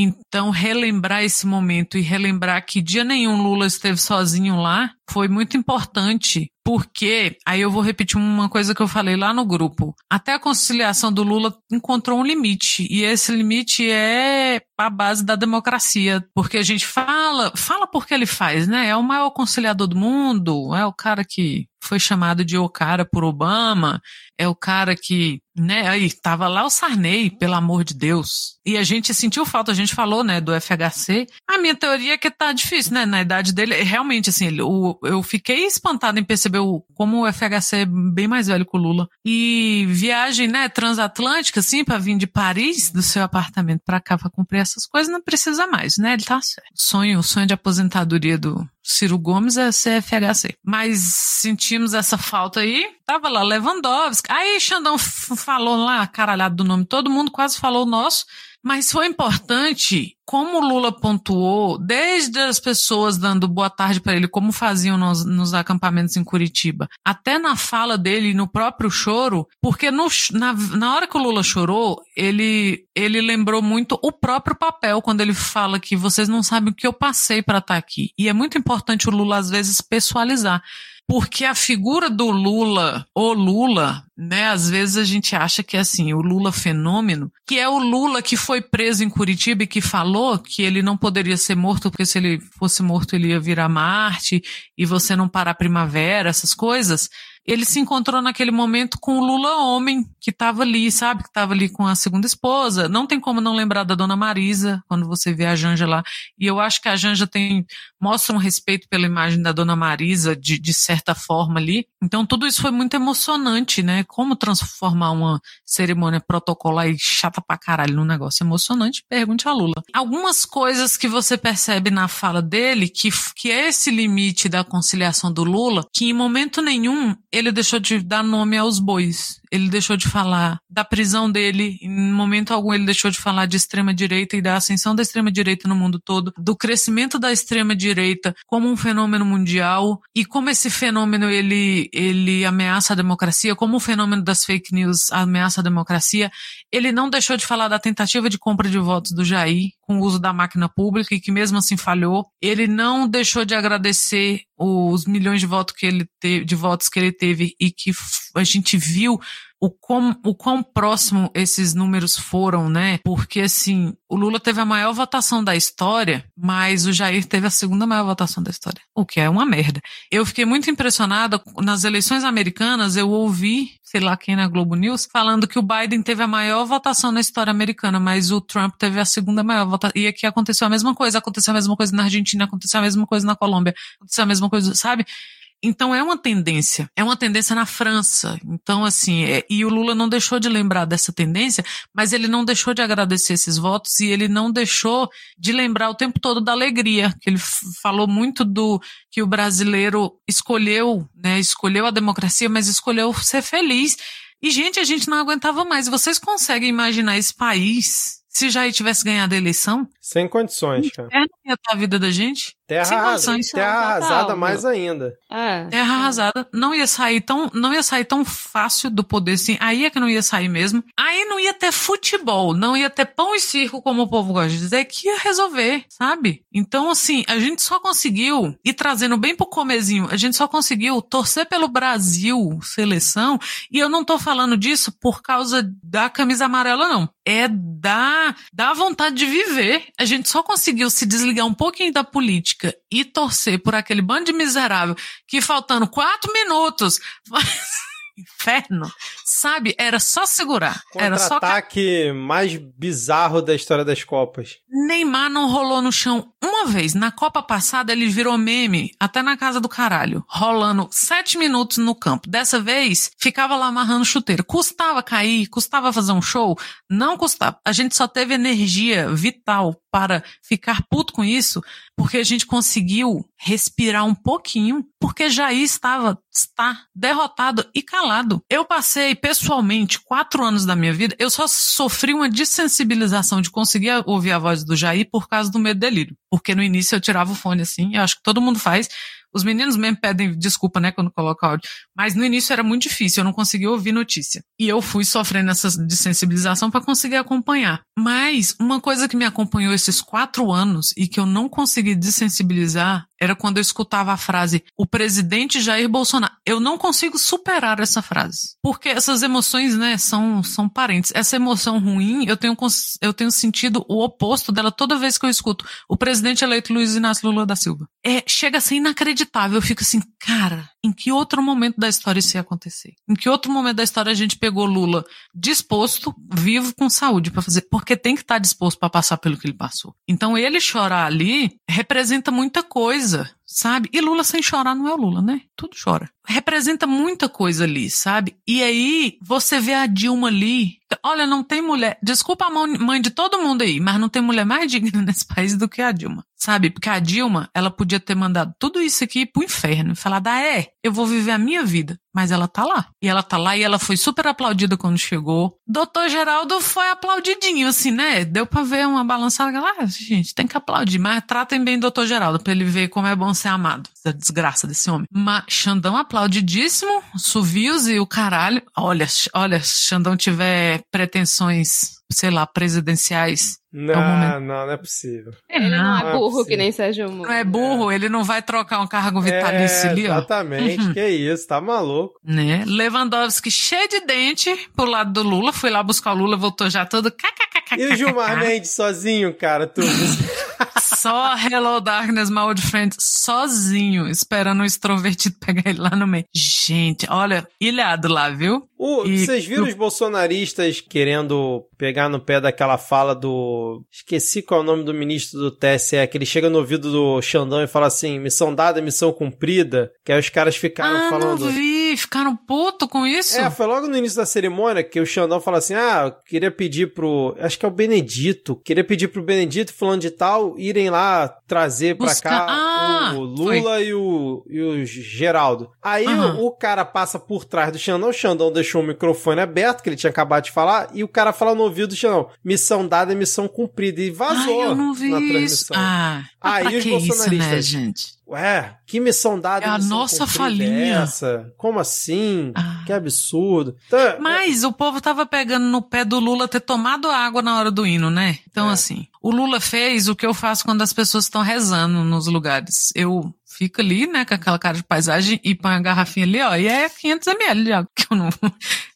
então, relembrar esse momento e relembrar que dia nenhum Lula esteve sozinho lá foi muito importante, porque, aí eu vou repetir uma coisa que eu falei lá no grupo. Até a conciliação do Lula encontrou um limite, e esse limite é a base da democracia, porque a gente fala, fala porque ele faz, né? É o maior conciliador do mundo, é o cara que foi chamado de o cara por Obama, é o cara que, né, aí tava lá o Sarney, pelo amor de Deus. E a gente sentiu falta, a gente falou, né, do FHC. A minha teoria é que tá difícil, né, na idade dele, realmente, assim, ele, o, eu fiquei espantado em perceber o, como o FHC é bem mais velho que o Lula. E viagem, né, transatlântica, assim, pra vir de Paris, do seu apartamento pra cá pra cumprir essas coisas, não precisa mais, né, ele tá certo. Sonho, sonho de aposentadoria do, Ciro Gomes é CFHC. Mas sentimos essa falta aí. Tava lá Lewandowski. Aí Xandão falou lá, caralhado do nome, todo mundo quase falou o nosso. Mas foi importante, como Lula pontuou, desde as pessoas dando boa tarde para ele, como faziam nos, nos, acampamentos em Curitiba, até na fala dele, no próprio choro, porque no, na, na hora que o Lula chorou, ele, ele lembrou muito o próprio papel, quando ele fala que vocês não sabem o que eu passei para estar tá aqui. E é muito importante o Lula, às vezes, pessoalizar porque a figura do Lula, o Lula, né, às vezes a gente acha que é assim, o Lula fenômeno, que é o Lula que foi preso em Curitiba e que falou que ele não poderia ser morto, porque se ele fosse morto ele ia virar Marte, e você não parar a primavera, essas coisas ele se encontrou naquele momento com o Lula homem, que estava ali, sabe? Que estava ali com a segunda esposa. Não tem como não lembrar da dona Marisa, quando você vê a Janja lá. E eu acho que a Janja tem, mostra um respeito pela imagem da dona Marisa, de, de certa forma ali. Então tudo isso foi muito emocionante, né? Como transformar uma cerimônia protocolar e chata pra caralho num negócio emocionante? Pergunte a Lula. Algumas coisas que você percebe na fala dele, que, que é esse limite da conciliação do Lula, que em momento nenhum ele deixou de dar nome aos bois. Ele deixou de falar da prisão dele, em momento algum ele deixou de falar de extrema direita e da ascensão da extrema direita no mundo todo, do crescimento da extrema direita como um fenômeno mundial e como esse fenômeno ele ele ameaça a democracia, como o fenômeno das fake news ameaça a democracia. Ele não deixou de falar da tentativa de compra de votos do Jair com o uso da máquina pública e que mesmo assim falhou. Ele não deixou de agradecer os milhões de votos que ele teve, de votos que ele teve e que a gente viu o quão, o quão próximo esses números foram, né? Porque, assim, o Lula teve a maior votação da história, mas o Jair teve a segunda maior votação da história, o que é uma merda. Eu fiquei muito impressionada, nas eleições americanas, eu ouvi, sei lá quem na Globo News, falando que o Biden teve a maior votação na história americana, mas o Trump teve a segunda maior votação. E aqui aconteceu a mesma coisa, aconteceu a mesma coisa na Argentina, aconteceu a mesma coisa na Colômbia, aconteceu a mesma coisa, sabe? Então é uma tendência, é uma tendência na França. Então, assim, é, e o Lula não deixou de lembrar dessa tendência, mas ele não deixou de agradecer esses votos e ele não deixou de lembrar o tempo todo da alegria, que ele falou muito do que o brasileiro escolheu, né, escolheu a democracia, mas escolheu ser feliz. E, gente, a gente não aguentava mais. Vocês conseguem imaginar esse país se já tivesse ganhado a eleição? Sem condições, cara. É, ia a vida da gente? Terra, arrasada, terra arrasada mais ainda. É. Terra arrasada. Não ia sair tão, não ia sair tão fácil do poder assim. Aí é que não ia sair mesmo. Aí não ia ter futebol, não ia ter pão e circo, como o povo gosta de dizer, que ia resolver, sabe? Então, assim, a gente só conseguiu, e trazendo bem pro comezinho, a gente só conseguiu torcer pelo Brasil, seleção, e eu não tô falando disso por causa da camisa amarela, não. É da, da vontade de viver. A gente só conseguiu se desligar um pouquinho da política política e torcer por aquele bando de miserável que faltando quatro minutos *laughs* inferno, sabe? Era só segurar. Era só ataque mais bizarro da história das Copas. Neymar não rolou no chão uma vez. Na Copa passada ele virou meme, até na casa do caralho, rolando sete minutos no campo. Dessa vez, ficava lá amarrando chuteiro. Custava cair, custava fazer um show? Não custava. A gente só teve energia vital para ficar puto com isso, porque a gente conseguiu respirar um pouquinho, porque Jair estava está derrotado e calado. Eu passei pessoalmente quatro anos da minha vida, eu só sofri uma desensibilização de conseguir ouvir a voz do Jair por causa do medo delírio, porque no início eu tirava o fone assim, eu acho que todo mundo faz. Os meninos mesmo pedem desculpa, né, quando coloca áudio. Mas no início era muito difícil, eu não conseguia ouvir notícia. E eu fui sofrendo essa desensibilização para conseguir acompanhar. Mas uma coisa que me acompanhou esses quatro anos e que eu não consegui desensibilizar era quando eu escutava a frase o presidente Jair Bolsonaro. Eu não consigo superar essa frase. Porque essas emoções, né, são, são parentes. Essa emoção ruim, eu tenho, eu tenho sentido o oposto dela toda vez que eu escuto o presidente eleito Luiz Inácio Lula da Silva. É, chega a ser inacreditável. Eu fico assim, cara, em que outro momento da história isso ia acontecer? Em que outro momento da história a gente pegou Lula disposto, vivo, com saúde para fazer? Porque tem que estar disposto para passar pelo que ele passou. Então ele chorar ali representa muita coisa sabe? E Lula sem chorar não é o Lula, né? Tudo chora. Representa muita coisa ali, sabe? E aí você vê a Dilma ali. Olha, não tem mulher. Desculpa a mãe de todo mundo aí, mas não tem mulher mais *laughs* digna nesse país do que a Dilma. Sabe? Porque a Dilma, ela podia ter mandado tudo isso aqui pro inferno e falar, ah, é, eu vou viver a minha vida. Mas ela tá lá. E ela tá lá e ela foi super aplaudida quando chegou. Doutor Geraldo foi aplaudidinho, assim, né? Deu pra ver uma balançada. Ah, gente, tem que aplaudir. Mas tratem bem o doutor Geraldo pra ele ver como é bom ser amado. Essa desgraça desse homem. Mas Xandão aplaudidíssimo, Suvios e o caralho. Olha, olha, Xandão tiver pretensões, sei lá, presidenciais não, é não, não é possível. Ele não, não é, é burro é que nem Sérgio Moro. Não é burro, é. ele não vai trocar um cargo vitalício é, ali, ó. Exatamente, uhum. que isso, tá maluco. Né? Lewandowski cheio de dente pro lado do Lula, foi lá buscar o Lula, voltou já todo E o Gilmar Mendes sozinho, cara, tudo. *laughs* Só Hello Darkness, my old friend, sozinho, esperando o extrovertido *laughs* pegar ele lá no meio. Gente, olha, ilhado lá, viu? O, e, vocês viram os bolsonaristas querendo pegar no pé daquela fala do. Esqueci qual é o nome do ministro do TSE, que ele chega no ouvido do Xandão e fala assim: missão dada, missão cumprida. Que aí os caras ficaram ah, falando. Não vi, ficaram puto com isso. É, foi logo no início da cerimônia que o Xandão fala assim: ah, eu queria pedir pro. Acho que é o Benedito. Queria pedir pro Benedito, falando de tal, irem lá trazer pra cá ah, o Lula e o, e o Geraldo. Aí uhum. o, o, cara passa por trás do Xandão, o Xandão deixou o microfone aberto, que ele tinha acabado de falar, e o cara fala no ouvido do Xandão: missão dada é missão cumprida. E vazou Ai, eu não vi na transmissão. Isso. Ah, Aí os bolsonaristas. Isso, né, gente? Ué, que missão dada é a nossa falinha. essa? Como assim? Ah. Que absurdo. Então, é- Mas é... o povo tava pegando no pé do Lula ter tomado água na hora do hino, né? Então, é. assim, o Lula fez o que eu faço quando as pessoas estão rezando nos lugares. Eu fico ali, né, com aquela cara de paisagem e põe a garrafinha ali, ó, e é 500 ml de água, *laughs* que eu não...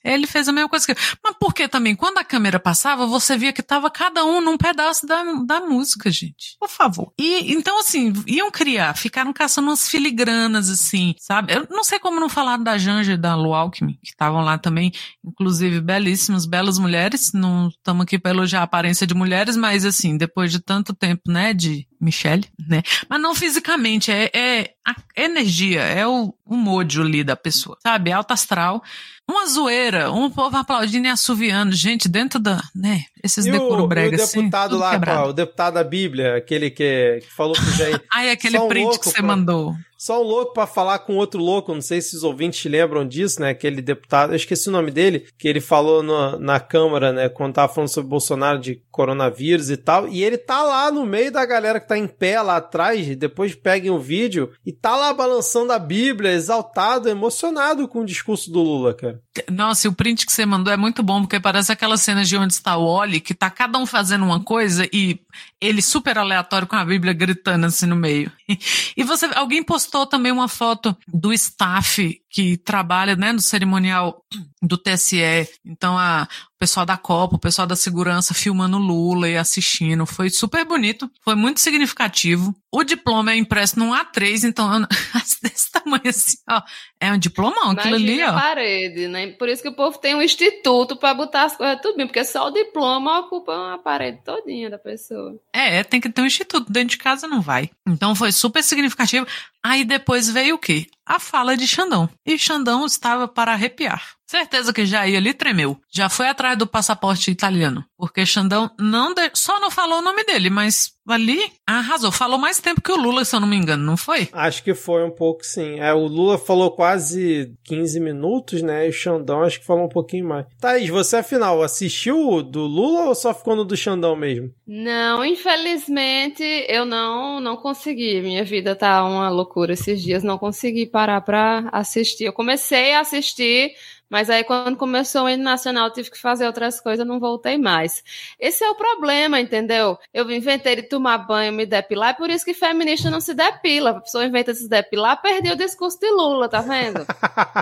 Ele fez a mesma coisa que eu. Mas porque também, quando a câmera passava, você via que tava cada um num pedaço da, da música, gente. Por favor. E, então, assim, iam criar, ficaram caçando umas filigranas, assim, sabe? Eu não sei como não falaram da Janja e da Lu Alckmin, que estavam lá também, inclusive belíssimas, belas mulheres, não estamos aqui para elogiar a aparência de mulheres, mas, assim, depois de tanto tempo, né, de Michelle, né? Mas não fisicamente, é, é a energia, é o, o mojo ali da pessoa, sabe? É alta astral. Uma zoeira, um povo aplaudindo e assoviando, gente, dentro da, né, esses decoro brega assim. o deputado assim, lá, qual, o deputado da Bíblia, aquele que, que falou pro *laughs* Jair. Ai, aquele print que você mandou. Só um louco para falar com outro louco, não sei se os ouvintes lembram disso, né? Aquele deputado, eu esqueci o nome dele, que ele falou no, na Câmara, né? Quando tava falando sobre Bolsonaro de coronavírus e tal. E ele tá lá no meio da galera que tá em pé lá atrás, depois peguem o vídeo, e tá lá balançando a Bíblia, exaltado, emocionado com o discurso do Lula, cara. Nossa, e o print que você mandou é muito bom, porque parece aquela cena de onde está o Oli, que tá cada um fazendo uma coisa e ele super aleatório com a Bíblia gritando assim no meio. *laughs* E você, alguém postou também uma foto do staff que trabalha, né, no cerimonial do TSE. Então, a, pessoal da Copa, o pessoal da segurança filmando Lula e assistindo. Foi super bonito, foi muito significativo. O diploma é impresso num A3, então *laughs* desse tamanho assim, ó. É um diplomão, aquilo ali, ó. parede, né? Por isso que o povo tem um instituto para botar as coisas tudo bem, porque só o diploma ocupa uma parede todinha da pessoa. É, tem que ter um instituto. Dentro de casa não vai. Então foi super significativo. Aí depois veio o quê? A fala de Xandão. E Xandão estava para arrepiar. Certeza que Jair ali tremeu. Já foi atrás do passaporte italiano. Porque Xandão não de... só não falou o nome dele, mas ali arrasou. Falou mais tempo que o Lula, se eu não me engano, não foi? Acho que foi um pouco sim. É, o Lula falou quase 15 minutos, né? E o Xandão acho que falou um pouquinho mais. Thaís, você afinal assistiu do Lula ou só ficou no do Xandão mesmo? Não, infelizmente eu não não consegui. Minha vida tá uma loucura esses dias. Não consegui parar pra assistir. Eu comecei a assistir mas aí, quando começou o hino nacional, tive que fazer outras coisas, não voltei mais. Esse é o problema, entendeu? Eu inventei de tomar banho, me depilar, é por isso que feminista não se depila. A pessoa inventa de se depilar, perdeu o discurso de Lula, tá vendo?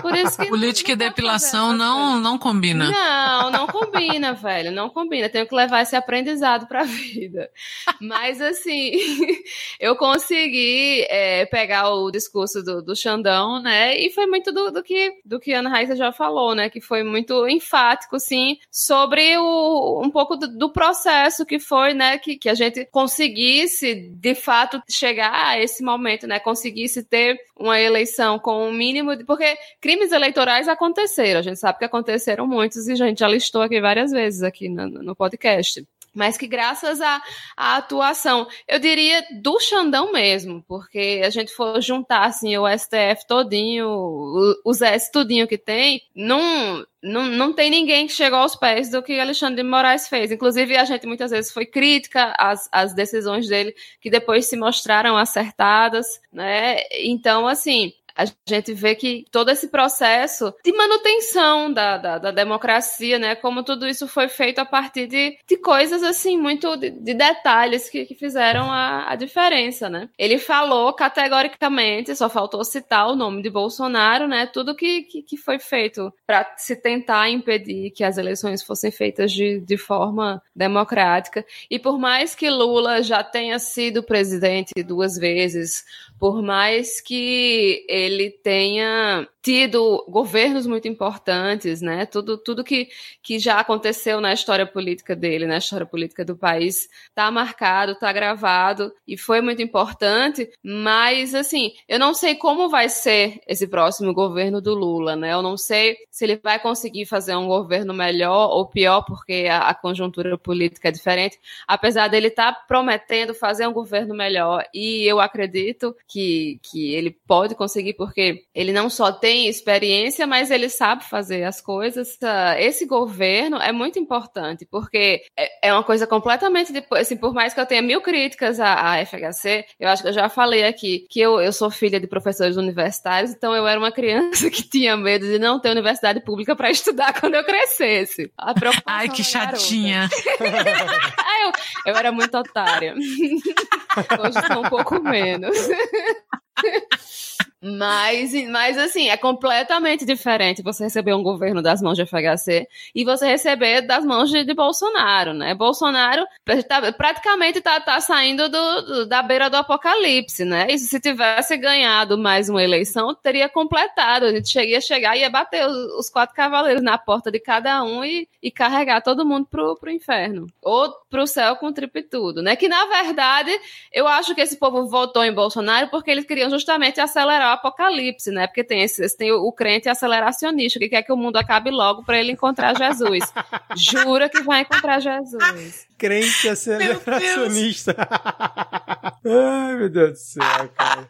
Por isso que *laughs* Política e depilação não, não combina. Não, não combina, *laughs* velho, não combina. Tenho que levar esse aprendizado pra vida. Mas, assim, *laughs* eu consegui é, pegar o discurso do, do Xandão, né? E foi muito do, do que, do que a Ana Raíssa já falou falou, né? Que foi muito enfático, sim, sobre o, um pouco do, do, processo que foi, né? Que, que a gente conseguisse, de fato, chegar a esse momento, né? Conseguisse ter uma eleição com o um mínimo de. Porque crimes eleitorais aconteceram, a gente sabe que aconteceram muitos e a gente já listou aqui várias vezes aqui no, no podcast mas que graças à, à atuação, eu diria do Xandão mesmo, porque a gente for juntar assim o STF todinho, os S tudinho que tem, não, não, não tem ninguém que chegou aos pés do que Alexandre de Moraes fez. Inclusive, a gente muitas vezes foi crítica às, às decisões dele, que depois se mostraram acertadas, né? Então, assim, a gente vê que todo esse processo de manutenção da, da, da, democracia, né, como tudo isso foi feito a partir de, de coisas assim, muito de, de detalhes que, que fizeram a, a diferença, né. Ele falou categoricamente, só faltou citar o nome de Bolsonaro, né, tudo que, que, que foi feito para se tentar impedir que as eleições fossem feitas de, de forma democrática. E por mais que Lula já tenha sido presidente duas vezes, por mais que ele tenha tido governos muito importantes, né? Tudo, tudo que, que já aconteceu na história política dele, na história política do país, tá marcado, tá gravado e foi muito importante. Mas, assim, eu não sei como vai ser esse próximo governo do Lula, né? Eu não sei se ele vai conseguir fazer um governo melhor ou pior, porque a, a conjuntura política é diferente. Apesar dele estar tá prometendo fazer um governo melhor, e eu acredito que, que ele pode conseguir, porque ele não só tem tem experiência, mas ele sabe fazer as coisas. Esse governo é muito importante, porque é, é uma coisa completamente depois, assim, por mais que eu tenha mil críticas à, à FHC, eu acho que eu já falei aqui que eu, eu sou filha de professores universitários, então eu era uma criança *laughs* que tinha medo de não ter universidade pública para estudar *laughs* quando eu crescesse. Ai, que chatinha. *laughs* eu, eu era muito otária. Hoje sou um pouco menos. Mas, mas, assim, é completamente diferente você receber um governo das mãos de FHC e você receber das mãos de, de Bolsonaro, né? Bolsonaro tá, praticamente tá, tá saindo do, do, da beira do apocalipse, né? Se tivesse ganhado mais uma eleição, teria completado. A gente ia chegar e ia bater os, os, quatro cavaleiros na porta de cada um e, e carregar todo mundo pro, pro inferno. Ou pro céu com tripitudo, né? Que, na verdade, eu acho que esse povo votou em Bolsonaro porque eles queriam justamente acelerar o apocalipse, né? Porque tem esse, tem o, o crente aceleracionista que quer que o mundo acabe logo para ele encontrar Jesus. *laughs* Jura que vai encontrar Jesus. Crente aceleracionista. *laughs* Ai, meu Deus do céu, cara.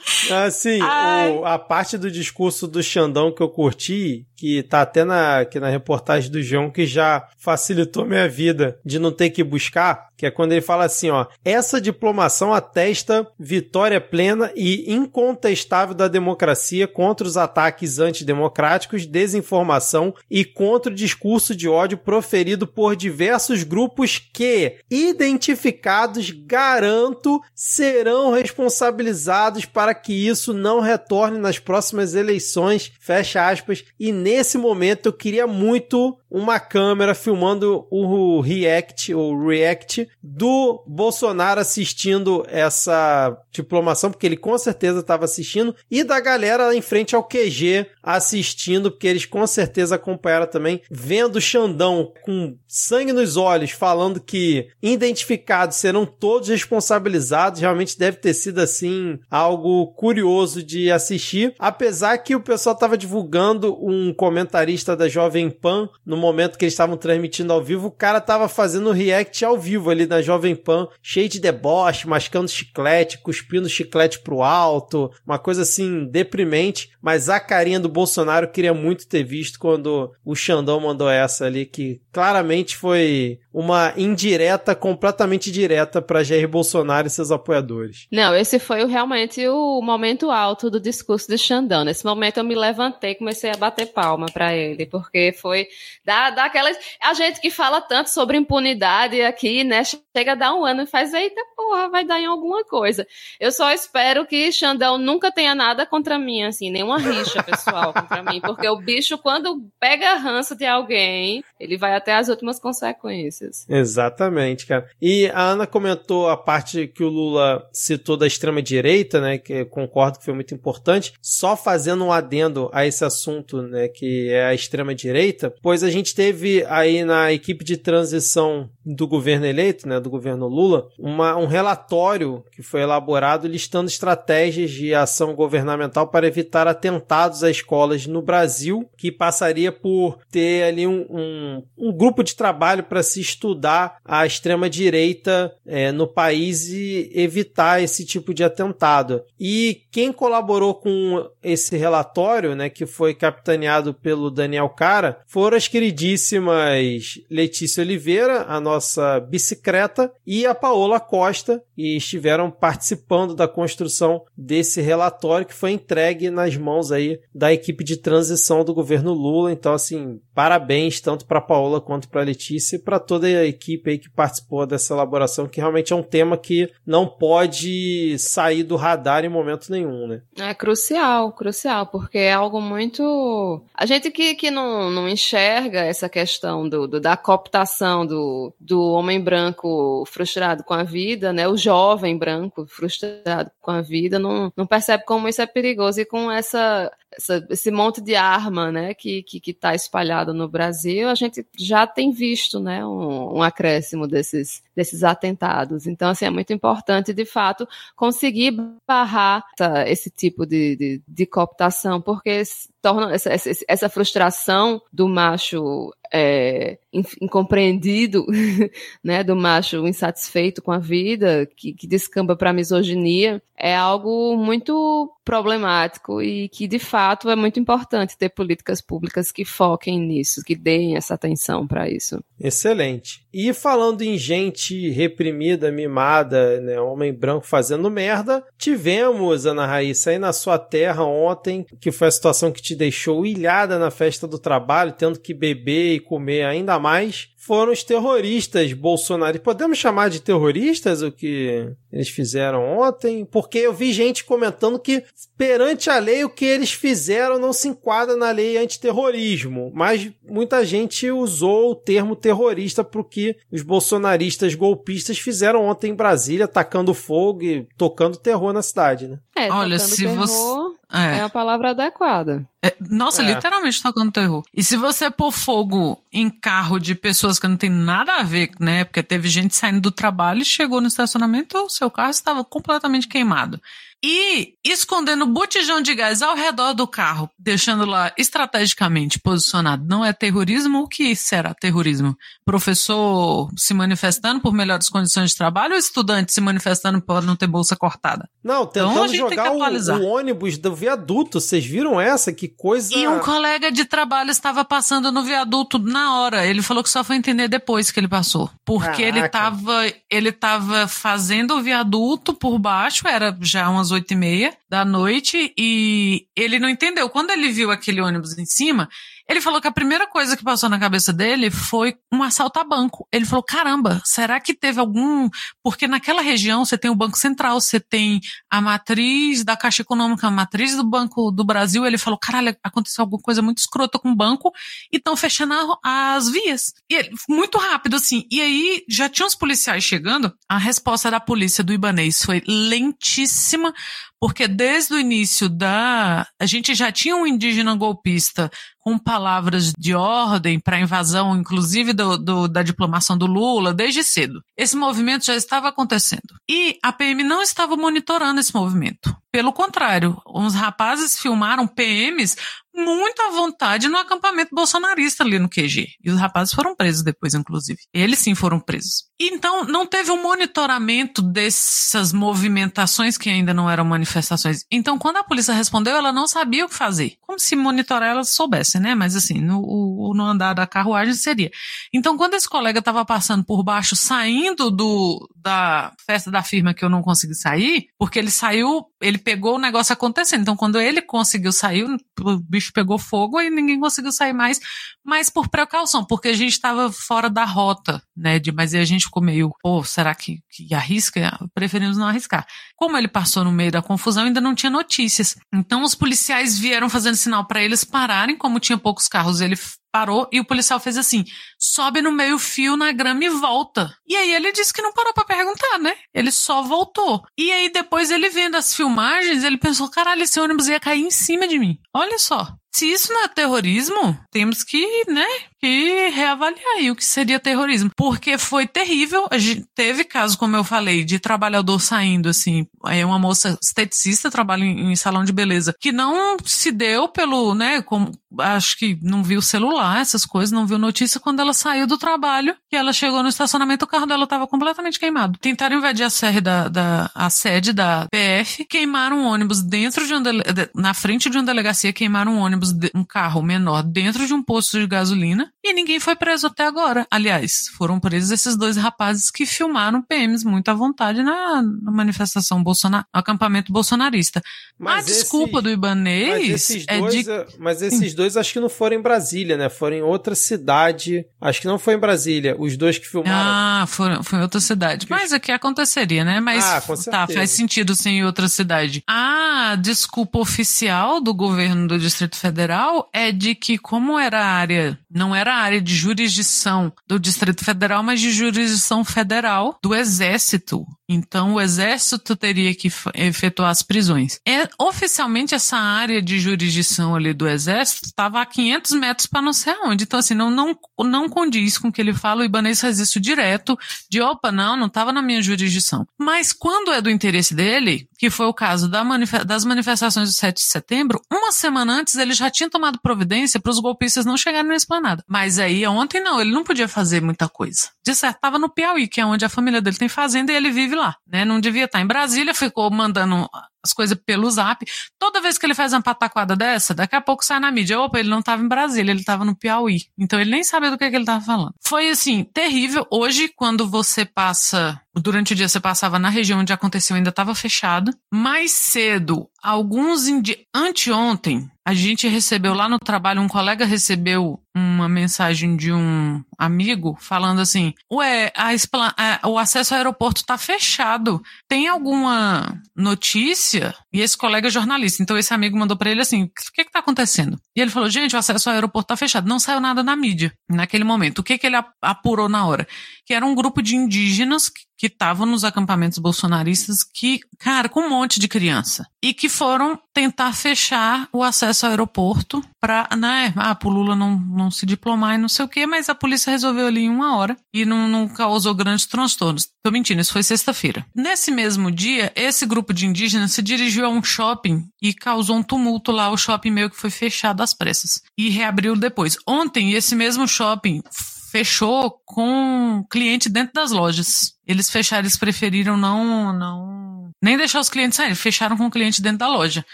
*laughs* Assim, o, a parte do discurso do Xandão que eu curti, que tá até na, aqui na reportagem do João, que já facilitou minha vida de não ter que buscar, que é quando ele fala assim, ó, essa diplomação atesta vitória plena e incontestável da democracia contra os ataques antidemocráticos, desinformação e contra o discurso de ódio proferido por diversos grupos que, identificados, garanto, serão responsabilizados para que isso não retorne nas próximas eleições, fecha aspas, e nesse momento eu queria muito uma câmera filmando o react ou react do Bolsonaro assistindo essa diplomação, porque ele com certeza estava assistindo, e da galera em frente ao QG assistindo, porque eles com certeza acompanharam também, vendo o Xandão com sangue nos olhos, falando que identificados serão todos responsabilizados, realmente deve ter sido assim algo curioso de assistir, apesar que o pessoal estava divulgando um comentarista da Jovem Pan no momento que eles estavam transmitindo ao vivo, o cara tava fazendo react ao vivo ali na Jovem Pan, cheio de deboche, mascando chiclete, cuspindo chiclete pro alto, uma coisa assim deprimente, mas a carinha do Bolsonaro queria muito ter visto quando o Xandão mandou essa ali, que claramente foi uma indireta, completamente direta para Jair Bolsonaro e seus apoiadores. Não, esse foi realmente o momento alto do discurso de Xandão. Nesse momento eu me levantei, comecei a bater palma para ele, porque foi da, daquelas. A gente que fala tanto sobre impunidade aqui, né? Chega a dar um ano e faz, eita porra, vai dar em alguma coisa. Eu só espero que Xandão nunca tenha nada contra mim, assim, nenhuma rixa *laughs* pessoal contra mim, porque o bicho, quando pega ranço de alguém, ele vai até as últimas consequências. Exatamente, cara. E a Ana comentou a parte que o Lula citou da extrema-direita, né, que eu concordo que foi muito importante, só fazendo um adendo a esse assunto, né, que é a extrema-direita, pois a gente teve aí na equipe de transição do governo eleito, né, do governo Lula, uma, um relatório que foi elaborado listando estratégias de ação governamental para evitar atentados a escolas no Brasil, que passaria por ter ali um, um, um grupo de trabalho para se estudar a extrema-direita é, no país e evitar esse tipo de atentado. E quem colaborou com esse relatório, né, que foi capitaneado pelo Daniel Cara, foram as queridíssimas Letícia Oliveira, a nossa bicicleta, e a Paola Costa, e estiveram participando da construção desse relatório que foi entregue nas mãos aí da equipe de transição do governo Lula. Então, assim, parabéns tanto para Paola quanto para Letícia e para toda a equipe aí que participou dessa elaboração, que realmente é um tema que não pode sair do radar em momento nenhum, né? É crucial, crucial, porque é algo muito. A gente que, que não, não enxerga essa questão do, do da cooptação do, do homem branco frustrado com a vida, né? O jovem branco frustrado com a vida, não, não percebe como isso é perigoso e com essa essa, esse monte de arma né, que está que, que tá espalhado no Brasil, a gente já tem visto né, um, um, acréscimo desses, desses atentados. Então, assim, é muito importante, de fato, conseguir barrar essa, esse tipo de, de, de cooptação, porque torna essa, essa frustração do macho é, incompreendido, *laughs* né, do macho insatisfeito com a vida, que, que descamba para a misoginia, é algo muito problemático e que, de fato, é muito importante ter políticas públicas que foquem nisso, que deem essa atenção para isso. Excelente. E falando em gente reprimida, mimada, né, homem branco fazendo merda, tivemos, Ana Raíssa, aí na sua terra ontem, que foi a situação que te deixou ilhada na festa do trabalho, tendo que beber e comer ainda mais, foram os terroristas bolsonaristas. Podemos chamar de terroristas o que eles fizeram ontem? Porque eu vi gente comentando que, perante a lei, o que eles fizeram não se enquadra na lei antiterrorismo. Mas muita gente usou o termo terrorista para o que os bolsonaristas golpistas fizeram ontem em Brasília, atacando fogo e tocando terror na cidade, né? É, Olha, se terror... você é. é a palavra adequada. É, nossa, é. literalmente tocando terror. E se você pôr fogo em carro de pessoas que não tem nada a ver, né? Porque teve gente saindo do trabalho e chegou no estacionamento, o seu carro estava completamente queimado e escondendo botijão de gás ao redor do carro, deixando lá estrategicamente posicionado. Não é terrorismo? O que será terrorismo? Professor se manifestando por melhores condições de trabalho ou estudante se manifestando por não ter bolsa cortada? Não, tentando então, jogar o, o, ônibus do viaduto. Vocês viram essa? Que coisa. E um colega de trabalho estava passando no viaduto na hora. Ele falou que só foi entender depois que ele passou. Porque Caraca. ele estava ele tava fazendo o viaduto por baixo, era já umas umas oito e meia da noite e ele não entendeu. Quando ele viu aquele ônibus em cima, Ele falou que a primeira coisa que passou na cabeça dele foi um assalto a banco. Ele falou: caramba, será que teve algum. Porque naquela região você tem o Banco Central, você tem a matriz da Caixa Econômica, a matriz do Banco do Brasil. Ele falou: caralho, aconteceu alguma coisa muito escrota com o banco e estão fechando as vias. E ele, muito rápido, assim. E aí já tinha os policiais chegando. A resposta da polícia do Ibanês foi lentíssima porque desde o início da. A gente já tinha um indígena golpista com palavras de ordem para invasão, inclusive do, do, da diplomação do Lula, desde cedo. Esse movimento já estava acontecendo. E a PM não estava monitorando esse movimento. Pelo contrário, uns rapazes filmaram PMs muito à vontade no acampamento bolsonarista ali no QG. E os rapazes foram presos depois, inclusive. Eles sim foram presos. Então, não teve um monitoramento dessas movimentações que ainda não eram manifestações. Então, quando a polícia respondeu, ela não sabia o que fazer. Como se monitorar ela soubesse, né? Mas assim, no, no andar da carruagem seria. Então, quando esse colega estava passando por baixo, saindo do da festa da firma que eu não consegui sair, porque ele saiu, ele pegou o negócio acontecendo. Então, quando ele conseguiu sair, o bicho pegou fogo e ninguém conseguiu sair mais, mas por precaução, porque a gente estava fora da rota, né? De, mas a gente ficou meio, pô, será que, que arrisca? Preferimos não arriscar. Como ele passou no meio da confusão, ainda não tinha notícias. Então, os policiais vieram fazendo sinal para eles pararem, como tinha poucos carros, ele parou e o policial fez assim: sobe no meio fio na grama e volta. E aí ele disse que não parou para perguntar, né? Ele só voltou. E aí depois ele vendo as filmagens, ele pensou: caralho, esse ônibus ia cair em cima de mim. Olha só. Se isso não é terrorismo, temos que, né, que reavaliar aí o que seria terrorismo. Porque foi terrível. A gente teve caso, como eu falei, de trabalhador saindo, assim, aí uma moça esteticista, trabalha em, em salão de beleza, que não se deu pelo, né, como, acho que não viu celular, essas coisas, não viu notícia quando ela saiu do trabalho, que ela chegou no estacionamento, o carro dela estava completamente queimado. Tentaram invadir a sede da, da a sede da PF, queimaram um ônibus dentro de um dele, na frente de uma delegacia, queimaram um ônibus, um carro menor dentro de um posto de gasolina e ninguém foi preso até agora. Aliás, foram presos esses dois rapazes que filmaram PMs muito à vontade na, na manifestação Bolsonaro, no acampamento bolsonarista. Mas a desculpa do Ibanês é dois, de... Mas esses dois acho que não foram em Brasília, né? Foram em outra cidade. Acho que não foi em Brasília. Os dois que filmaram. Ah, foram, foi em outra cidade. Mas aqui aconteceria, né? Mas ah, tá, faz sentido sim em outra cidade. A desculpa oficial do governo do Distrito Federal é de que, como era área, não era área de jurisdição do Distrito Federal, mas de jurisdição federal do Exército. Então, o Exército teria que efetuar as prisões. É, oficialmente, essa área de jurisdição ali do Exército estava a 500 metros para não sei aonde. Então, assim, não, não, não condiz com o que ele fala. O Ibanez faz isso direto, de opa, não, não estava na minha jurisdição. Mas quando é do interesse dele, que foi o caso da das manifestações do 7 de setembro, uma semana antes ele já tinha tomado providência para os golpistas não chegarem na esplanada. Mas aí, ontem não, ele não podia fazer muita coisa. De certo, estava no Piauí, que é onde a família dele tem fazenda e ele vive lá, né? Não devia estar em Brasília, ficou mandando as coisas pelo zap. Toda vez que ele faz uma pataquada dessa, daqui a pouco sai na mídia. Opa, ele não estava em Brasília, ele estava no Piauí. Então ele nem sabia do que, que ele estava falando. Foi assim, terrível. Hoje, quando você passa, durante o dia você passava na região onde aconteceu, ainda estava fechado. Mais cedo, alguns indi... anteontem, a gente recebeu lá no trabalho, um colega recebeu uma mensagem de um amigo falando assim: Ué, a, o acesso ao aeroporto tá fechado. Tem alguma notícia? E esse colega é jornalista. Então esse amigo mandou para ele assim: O que que tá acontecendo? E ele falou: Gente, o acesso ao aeroporto tá fechado. Não saiu nada na mídia naquele momento. O que que ele apurou na hora? Que era um grupo de indígenas que estavam nos acampamentos bolsonaristas que, cara, com um monte de criança. E que foram tentar fechar o acesso ao aeroporto para, né, ah, pro Lula não, não se diplomar e não sei o quê, mas a polícia resolveu ali em uma hora e não, não causou grandes transtornos. Tô mentindo, isso foi sexta-feira. Nesse mesmo dia, esse grupo de indígenas se dirigiu a um shopping e causou um tumulto lá, o shopping meio que foi fechado às pressas. E reabriu depois. Ontem, esse mesmo shopping fechou com cliente dentro das lojas. Eles fecharam, eles preferiram não, não, nem deixar os clientes saírem, fecharam com o cliente dentro da loja.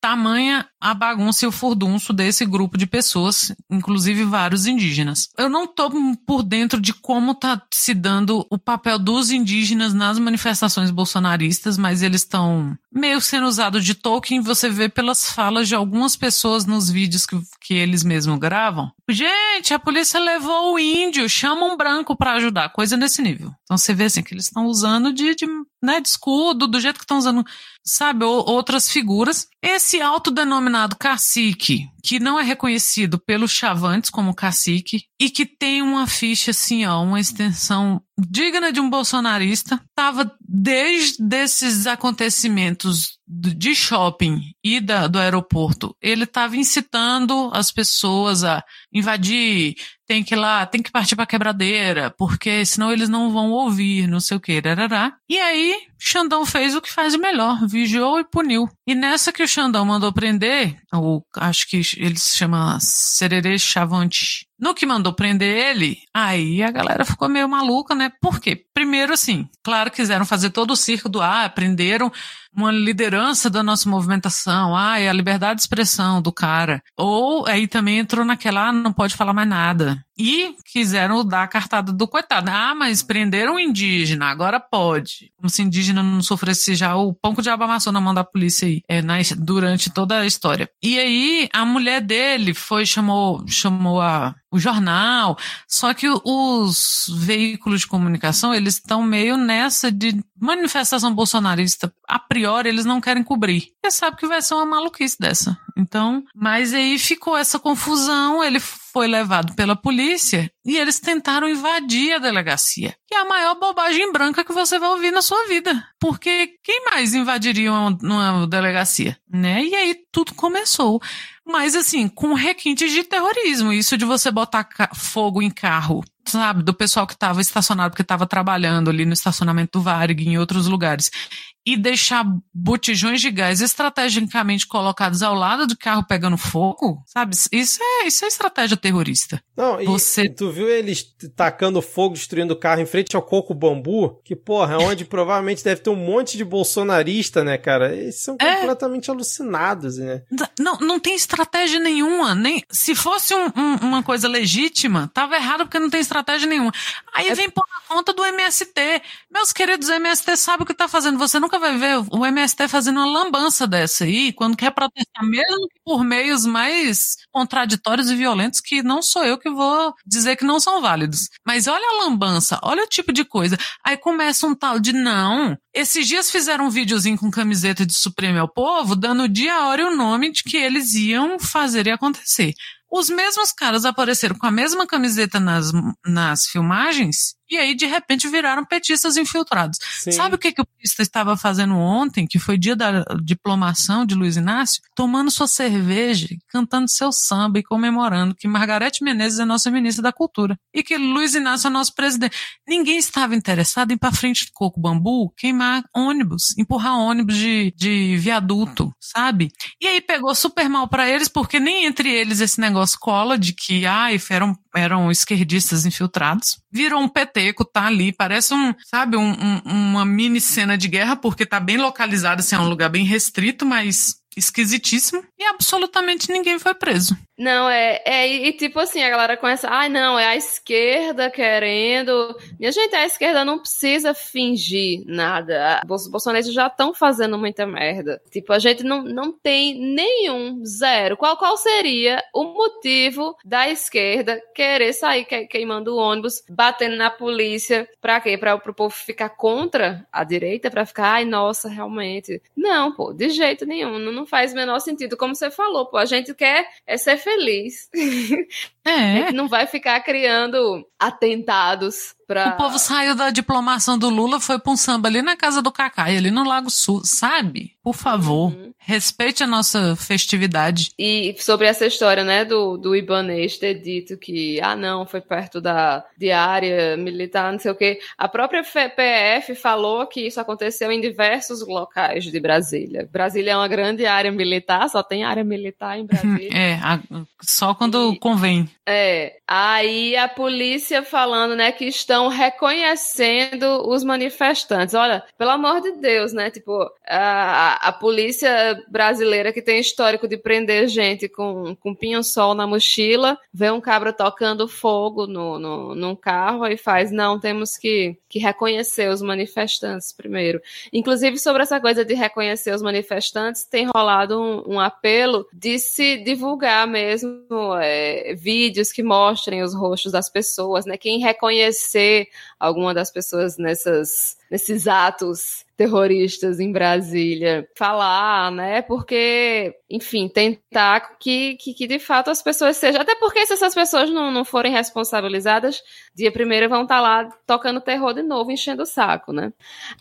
Tamanha a bagunça e o furdunço desse grupo de pessoas, inclusive vários indígenas. Eu não tô por dentro de como tá se dando o papel dos indígenas nas manifestações bolsonaristas, mas eles estão meio sendo usados de token, você vê pelas falas de algumas pessoas nos vídeos que, que eles mesmos gravam. Gente, a polícia levou o índio, chama um branco para ajudar, coisa nesse nível. Então você vê assim que eles estão usando de, de, né, de escudo, do jeito que estão usando, sabe, outras figuras. Esse autodenominado cacique, que não é reconhecido pelos chavantes como cacique, e que tem uma ficha assim, ó, uma extensão digna de um bolsonarista, estava desde esses acontecimentos de shopping e da, do aeroporto, ele estava incitando as pessoas a invadir, tem que ir lá, tem que partir para quebradeira, porque senão eles não vão ouvir, não sei o que, rarará. E aí, Xandão fez o que faz melhor, vigiou e puniu. E nessa que o Xandão mandou prender, o, acho que ele se chama Sererê Chavante, no que mandou prender ele, aí a galera ficou meio maluca, né? Por quê? Primeiro, assim, claro, quiseram fazer todo o circo do ah, prenderam uma liderança da nossa movimentação, ah, é a liberdade de expressão do cara. Ou aí também entrou naquela, ah, não pode falar mais nada. E quiseram dar a cartada do coitado. Ah, mas prenderam um indígena, agora pode. Como se indígena não sofresse já o pão que o diabo amassou na mão da polícia aí, é, na, durante toda a história. E aí, a mulher dele foi, chamou, chamou a, o jornal, só que os veículos de comunicação, eles estão meio nessa de manifestação bolsonarista. A priori, eles não querem cobrir. Você sabe que vai ser uma maluquice dessa. Então, mas aí ficou essa confusão, ele foi levado pela polícia e eles tentaram invadir a delegacia. Que é a maior bobagem branca que você vai ouvir na sua vida. Porque quem mais invadiria uma, uma delegacia, né? E aí tudo começou. Mas assim, com requintes de terrorismo. Isso de você botar fogo em carro sabe, do pessoal que estava estacionado, porque estava trabalhando ali no estacionamento do Varg, em outros lugares, e deixar botijões de gás estrategicamente colocados ao lado do carro pegando fogo, sabe? Isso é, isso é estratégia terrorista. Não, Você... e tu viu eles tacando fogo, destruindo o carro em frente ao coco bambu? Que, porra, é onde *laughs* provavelmente deve ter um monte de bolsonarista, né, cara? Eles são é... completamente alucinados, né? Não, não tem estratégia nenhuma. Nem, se fosse um, um, uma coisa legítima, tava errado porque não tem estratégia nenhuma. Aí é... vem por conta do MST. Meus queridos, o MST sabe o que tá fazendo. Você nunca vai ver o MST fazendo uma lambança dessa aí, quando quer protestar, mesmo por meios mais contraditórios e violentos, que não sou eu que vou dizer que não são válidos. Mas olha a lambança, olha o tipo de coisa. Aí começa um tal de não. Esses dias fizeram um videozinho com camiseta de Supremo ao Povo, dando o dia, a hora e o nome de que eles iam fazer e acontecer. Os mesmos caras apareceram com a mesma camiseta nas, nas filmagens e aí, de repente, viraram petistas infiltrados. Sim. Sabe o que, que o petista estava fazendo ontem, que foi dia da diplomação de Luiz Inácio? Tomando sua cerveja, cantando seu samba e comemorando que Margarete Menezes é nossa ministra da Cultura e que Luiz Inácio é nosso presidente. Ninguém estava interessado em ir para frente do coco bambu, queimar ônibus, empurrar ônibus de, de viaduto, sabe? E aí pegou super mal para eles, porque nem entre eles esse negócio cola de que, ai, eram, eram esquerdistas infiltrados. Virou um PT tá ali, parece um, sabe, um, um, uma mini cena de guerra, porque tá bem localizado, assim, é um lugar bem restrito, mas esquisitíssimo. E absolutamente ninguém foi preso. Não, é, é e, tipo assim, a galera começa, ai ah, não, é a esquerda querendo. Minha gente, a esquerda não precisa fingir nada. Os bolsonaristas já estão fazendo muita merda. Tipo, a gente não, não tem nenhum, zero. Qual, qual seria o motivo da esquerda querer sair que, queimando o ônibus, batendo na polícia? Pra quê? Pra, pro povo ficar contra a direita? Pra ficar, ai, nossa, realmente. Não, pô, de jeito nenhum. Não, não faz o menor sentido. Como você falou, pô, a gente quer é ser feliz. É. não vai ficar criando atentados Pra... O povo saiu da diplomação do Lula, foi pra um samba ali na casa do Cacá, ali no Lago Sul, sabe? Por favor, uhum. respeite a nossa festividade. E sobre essa história, né, do, do Ibanês ter dito que, ah, não, foi perto da de área militar, não sei o quê. A própria PF falou que isso aconteceu em diversos locais de Brasília. Brasília é uma grande área militar, só tem área militar em Brasília. *laughs* é, a, só quando e, convém. É. Aí a polícia falando, né, que estão estão reconhecendo os manifestantes. Olha, pelo amor de Deus, né? Tipo, a, a polícia brasileira que tem histórico de prender gente com, com pinho-sol na mochila, vê um cabra tocando fogo no, no, num carro e faz, não, temos que, que reconhecer os manifestantes primeiro. Inclusive, sobre essa coisa de reconhecer os manifestantes, tem rolado um, um apelo de se divulgar mesmo é, vídeos que mostrem os rostos das pessoas, né? Quem reconhecer alguma das pessoas nessas, nesses atos terroristas em Brasília falar, né? Porque, enfim, tentar que, que, que, de fato as pessoas sejam. Até porque se essas pessoas não, não forem responsabilizadas, dia primeiro vão estar tá lá tocando terror de novo, enchendo o saco, né?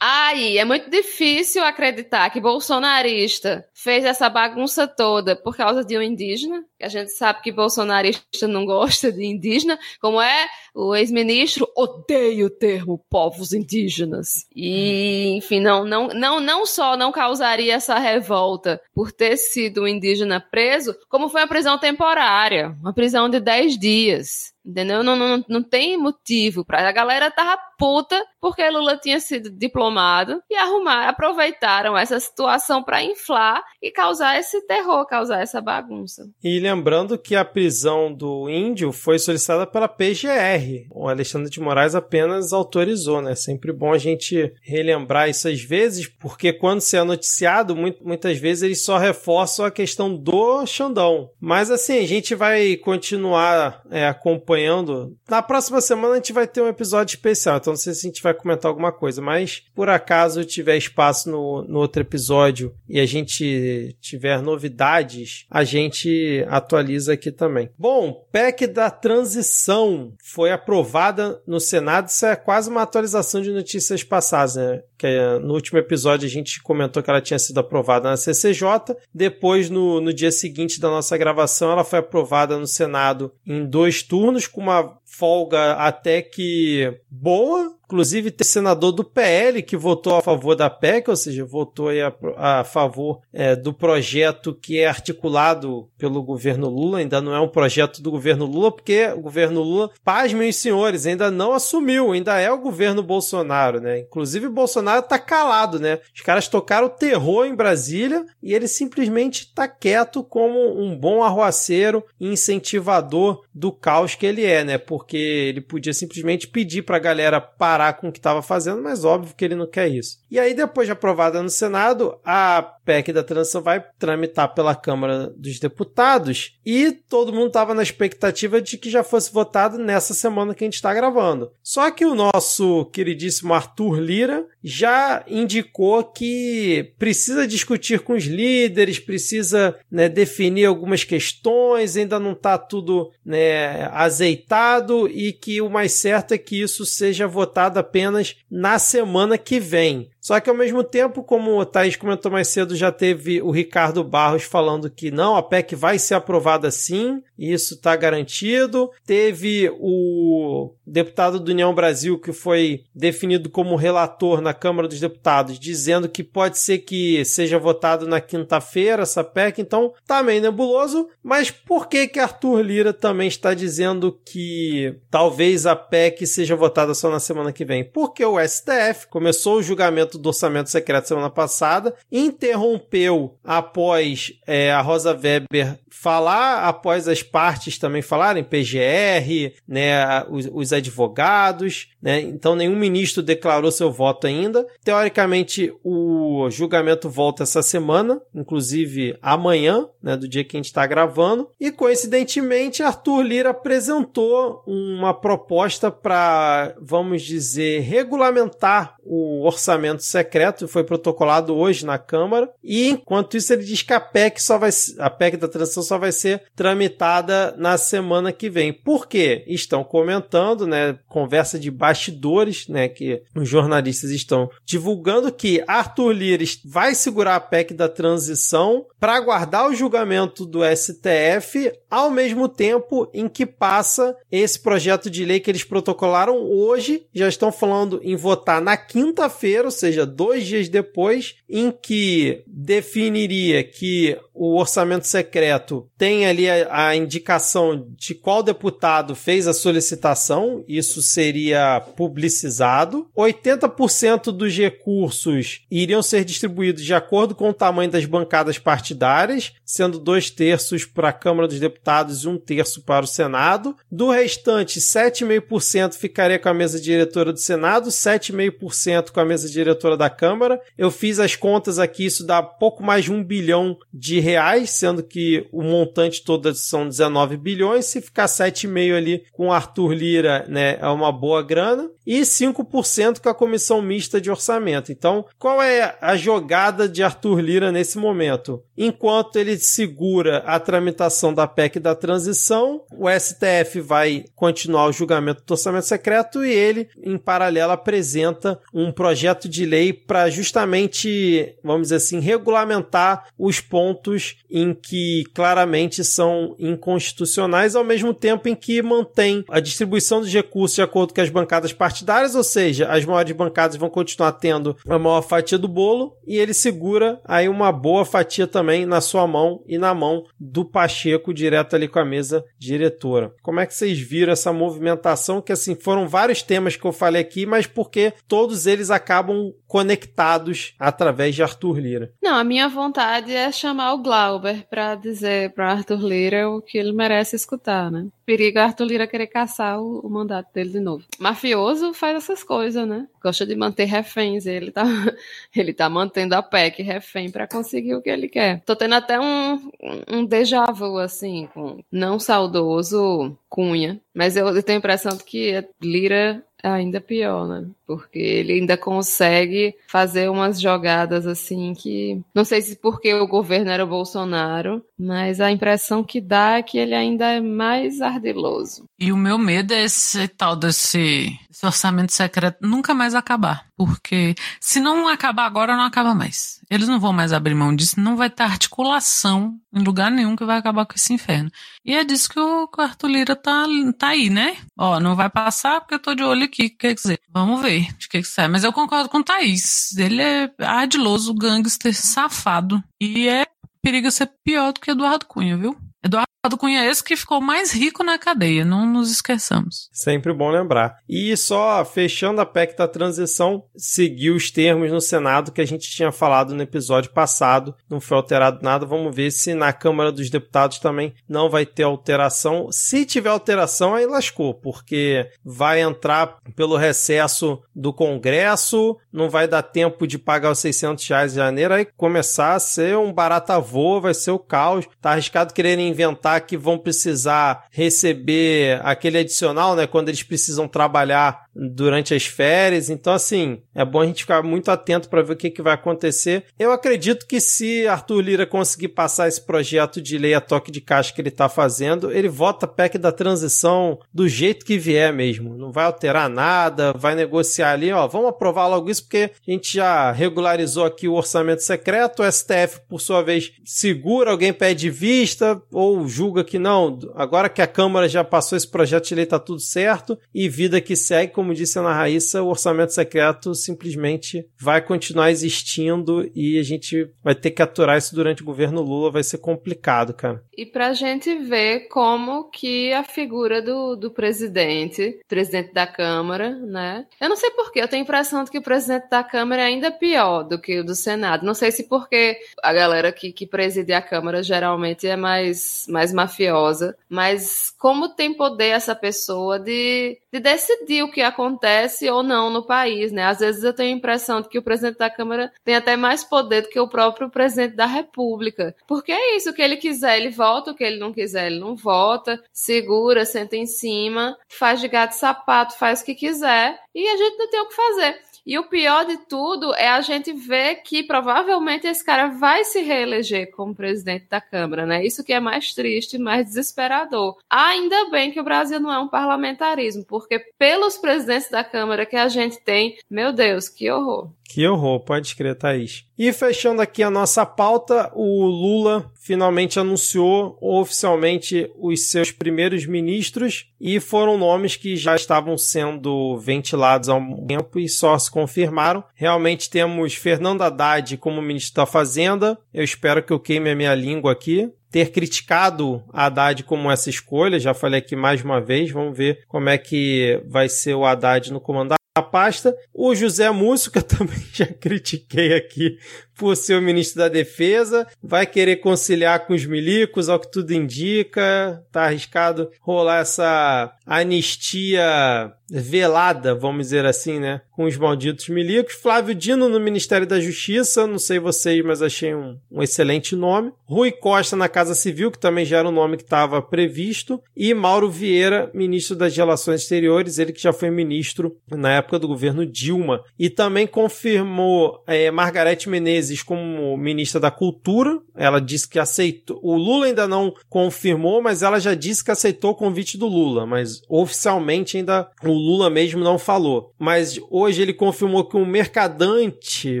Aí, é muito difícil acreditar que bolsonarista fez essa bagunça toda por causa de um indígena. A gente sabe que bolsonarista não gosta de indígena, como é o ex-ministro odeia o termo povos indígenas. E, enfim, não, não, não, não só não causaria essa revolta por ter sido um indígena preso, como foi uma prisão temporária, uma prisão de 10 dias. Entendeu? Não, não, não tem motivo para A galera tava puta porque Lula tinha sido diplomado e arrumar, aproveitaram essa situação para inflar e causar esse terror, causar essa bagunça. E lembrando que a prisão do índio foi solicitada pela PGR. O Alexandre de Moraes apenas autorizou, né? Sempre bom a gente relembrar isso às vezes, porque quando se é noticiado, muitas vezes eles só reforçam a questão do Xandão. Mas assim, a gente vai continuar é, acompanhando acompanhando. Na próxima semana a gente vai ter um episódio especial, então não sei se a gente vai comentar alguma coisa, mas por acaso tiver espaço no, no outro episódio e a gente tiver novidades, a gente atualiza aqui também. Bom, PEC da transição foi aprovada no Senado, isso é quase uma atualização de notícias passadas, né? Que é, no último episódio a gente comentou que ela tinha sido aprovada na CCJ, depois no, no dia seguinte da nossa gravação ela foi aprovada no Senado em dois turnos com uma folga até que boa. Inclusive, tem senador do PL que votou a favor da PEC, ou seja, votou a, a, favor é, do projeto que é articulado pelo governo Lula. Ainda não é um projeto do governo Lula, porque o governo Lula, paz, meus senhores, ainda não assumiu, ainda é o governo Bolsonaro, né? Inclusive, Bolsonaro tá calado, né? Os caras tocaram terror em Brasília e ele simplesmente tá quieto como um bom arruaceiro e incentivador do caos que ele é, né? Porque ele podia simplesmente pedir para a galera parar com o que estava fazendo, mas óbvio que ele não quer isso. E aí, depois de aprovada no Senado, a PEC da transição vai tramitar pela Câmara dos Deputados e todo mundo estava na expectativa de que já fosse votado nessa semana que a gente está gravando. Só que o nosso queridíssimo Arthur Lira já indicou que precisa discutir com os líderes, precisa né, definir algumas questões, ainda não está tudo né, azeitado e que o mais certo é que isso seja votado apenas na semana que vem. Só que ao mesmo tempo, como o Thaís comentou mais cedo, já teve o Ricardo Barros falando que não, a PEC vai ser aprovada sim, isso está garantido. Teve o deputado do União Brasil, que foi definido como relator na Câmara dos Deputados, dizendo que pode ser que seja votado na quinta-feira essa PEC, então tá meio nebuloso. Mas por que que Arthur Lira também está dizendo que talvez a PEC seja votada só na semana que vem? Porque o STF começou o julgamento do orçamento secreto semana passada, interrompeu após é, a Rosa Weber falar, após as partes também falarem, PGR, né, os, os advogados, né, então nenhum ministro declarou seu voto ainda. Teoricamente, o julgamento volta essa semana, inclusive amanhã, né, do dia que a gente está gravando, e coincidentemente Arthur Lira apresentou uma proposta para, vamos dizer, regulamentar o orçamento secreto, foi protocolado hoje na Câmara, e enquanto isso ele diz que a PEC só vai a PEC da transição só vai ser tramitada na semana que vem. Por quê? Estão comentando, né, conversa de bastidores, né, que os jornalistas estão divulgando que Arthur Lira vai segurar a PEC da transição para aguardar o julgamento do STF, ao mesmo tempo em que passa esse projeto de lei que eles protocolaram hoje, já estão falando em votar na quinta-feira, ou seja, seja, dois dias depois, em que definiria que o orçamento secreto tem ali a, a, indicação de qual deputado fez a solicitação, isso seria publicizado. 80% dos recursos iriam ser distribuídos de acordo com o tamanho das bancadas partidárias, sendo dois terços para a Câmara dos Deputados e um terço para o Senado. Do restante, 7,5% ficaria com a mesa diretora do Senado, 7,5% com a mesa diretora da Câmara. Eu fiz as contas aqui, isso dá pouco mais de um bilhão de reais, sendo que o montante todo são 19 bilhões. Se ficar 7,5 ali com Arthur Lira, né, é uma boa grana. E 5% com a comissão mista de orçamento. Então, qual é a jogada de Arthur Lira nesse momento? Enquanto ele segura a tramitação da PEC da transição, o STF vai continuar o julgamento do orçamento secreto e ele, em paralelo, apresenta um projeto de lei para justamente, vamos dizer assim, regulamentar os pontos em que claramente são inconstitucionais, ao mesmo tempo em que mantém a distribuição dos recursos de acordo com as bancadas partidárias, ou seja, as maiores bancadas vão continuar tendo a maior fatia do bolo e ele segura aí uma boa fatia também na sua mão e na mão do Pacheco direto ali com a mesa diretora. Como é que vocês viram essa movimentação que assim foram vários temas que eu falei aqui, mas porque todos eles acabam conectados através de Arthur Lira. Não, a minha vontade é chamar o Glauber para dizer para Arthur Lira o que ele merece escutar, né? Perigo Arthur Lira querer caçar o, o, mandato dele de novo. Mafioso faz essas coisas, né? Gosta de manter reféns. Ele tá, *laughs* ele tá mantendo a PEC refém para conseguir o que ele quer. Tô tendo até um, um déjà vu, assim, com não saudoso Cunha. Mas eu, eu tenho a impressão de que Lira ainda pior, né? Porque ele ainda consegue fazer umas jogadas assim que. Não sei se porque o governo era o Bolsonaro, mas a impressão que dá é que ele ainda é mais ardiloso. E o meu medo é esse tal desse esse orçamento secreto nunca mais acabar. Porque se não acabar agora, não acaba mais. Eles não vão mais abrir mão disso, não vai ter articulação em lugar nenhum que vai acabar com esse inferno. E é disso que o Arthur Lira tá, tá aí, né? Ó, não vai passar porque eu tô de olho aqui. Quer dizer, vamos ver de que que sai. Mas eu concordo com o Thaís. Ele é ardiloso, gangster, safado. E é perigo ser pior do que Eduardo Cunha, viu? Eduardo Cunha é esse que ficou mais rico na cadeia, não nos esqueçamos. Sempre bom lembrar. E só fechando a PEC da transição, seguiu os termos no Senado que a gente tinha falado no episódio passado, não foi alterado nada. Vamos ver se na Câmara dos Deputados também não vai ter alteração. Se tiver alteração, aí lascou, porque vai entrar pelo recesso do Congresso, não vai dar tempo de pagar os 600 reais em janeiro, aí começar a ser um barata voa, vai ser o caos. Tá arriscado quererem inventar que vão precisar receber aquele adicional, né? Quando eles precisam trabalhar durante as férias. Então, assim, é bom a gente ficar muito atento para ver o que, que vai acontecer. Eu acredito que se Arthur Lira conseguir passar esse projeto de lei a toque de caixa que ele está fazendo, ele vota PEC da transição do jeito que vier mesmo. Não vai alterar nada, vai negociar ali, ó, vamos aprovar logo isso porque a gente já regularizou aqui o orçamento secreto, o STF, por sua vez, segura, alguém pede vista ou julga que não, agora que a Câmara já passou esse projeto de lei, tá tudo certo e vida que segue, como como disse a Ana Raíssa, o orçamento secreto simplesmente vai continuar existindo e a gente vai ter que aturar isso durante o governo Lula, vai ser complicado, cara. E pra gente ver como que a figura do, do presidente, presidente da Câmara, né? Eu não sei porquê, eu tenho a impressão de que o presidente da Câmara é ainda pior do que o do Senado. Não sei se porque a galera que, que preside a Câmara geralmente é mais, mais mafiosa, mas como tem poder essa pessoa de, de decidir o que acontece ou não no país, né? Às vezes eu tenho a impressão de que o presidente da Câmara tem até mais poder do que o próprio presidente da República. Porque é isso, o que ele quiser, ele vota, o que ele não quiser, ele não vota, segura, senta em cima, faz de gato sapato, faz o que quiser, e a gente não tem o que fazer. E o pior de tudo é a gente ver que provavelmente esse cara vai se reeleger como presidente da Câmara, né? Isso que é mais triste, mais desesperador. Ainda bem que o Brasil não é um parlamentarismo, porque pelos presidentes da Câmara que a gente tem, meu Deus, que horror. Que horror, pode escrever, Thaís. E fechando aqui a nossa pauta, o Lula finalmente anunciou oficialmente os seus primeiros ministros e foram nomes que já estavam sendo ventilados há um tempo e só se confirmaram. Realmente temos Fernando Haddad como ministro da Fazenda. Eu espero que eu queime a minha língua aqui ter criticado a Haddad como essa escolha, já falei aqui mais uma vez, vamos ver como é que vai ser o Haddad no comando a pasta. O José eu *laughs* também já critiquei aqui por ser o ministro da Defesa, vai querer conciliar com os milicos, ao que tudo indica. Tá arriscado rolar essa anistia velada, vamos dizer assim, né? Com os malditos milicos. Flávio Dino no Ministério da Justiça, não sei vocês, mas achei um, um excelente nome. Rui Costa na Casa Civil, que também já era o nome que estava previsto. E Mauro Vieira, ministro das Relações Exteriores, ele que já foi ministro na época do governo Dilma. E também confirmou é, Margarete Menezes como ministra da Cultura. Ela disse que aceitou. O Lula ainda não confirmou, mas ela já disse que aceitou o convite do Lula. Mas oficialmente ainda o Lula mesmo não falou. Mas hoje ele confirmou que o Mercadante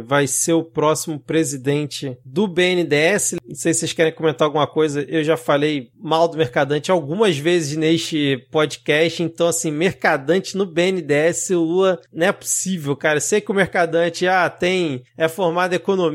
vai ser o próximo presidente do BNDES. Não sei se vocês querem comentar alguma coisa. Eu já falei mal do Mercadante algumas vezes neste podcast. Então, assim, Mercadante no BNDES, o Lula não é possível, cara. Sei que o Mercadante ah, tem, é formado em economia,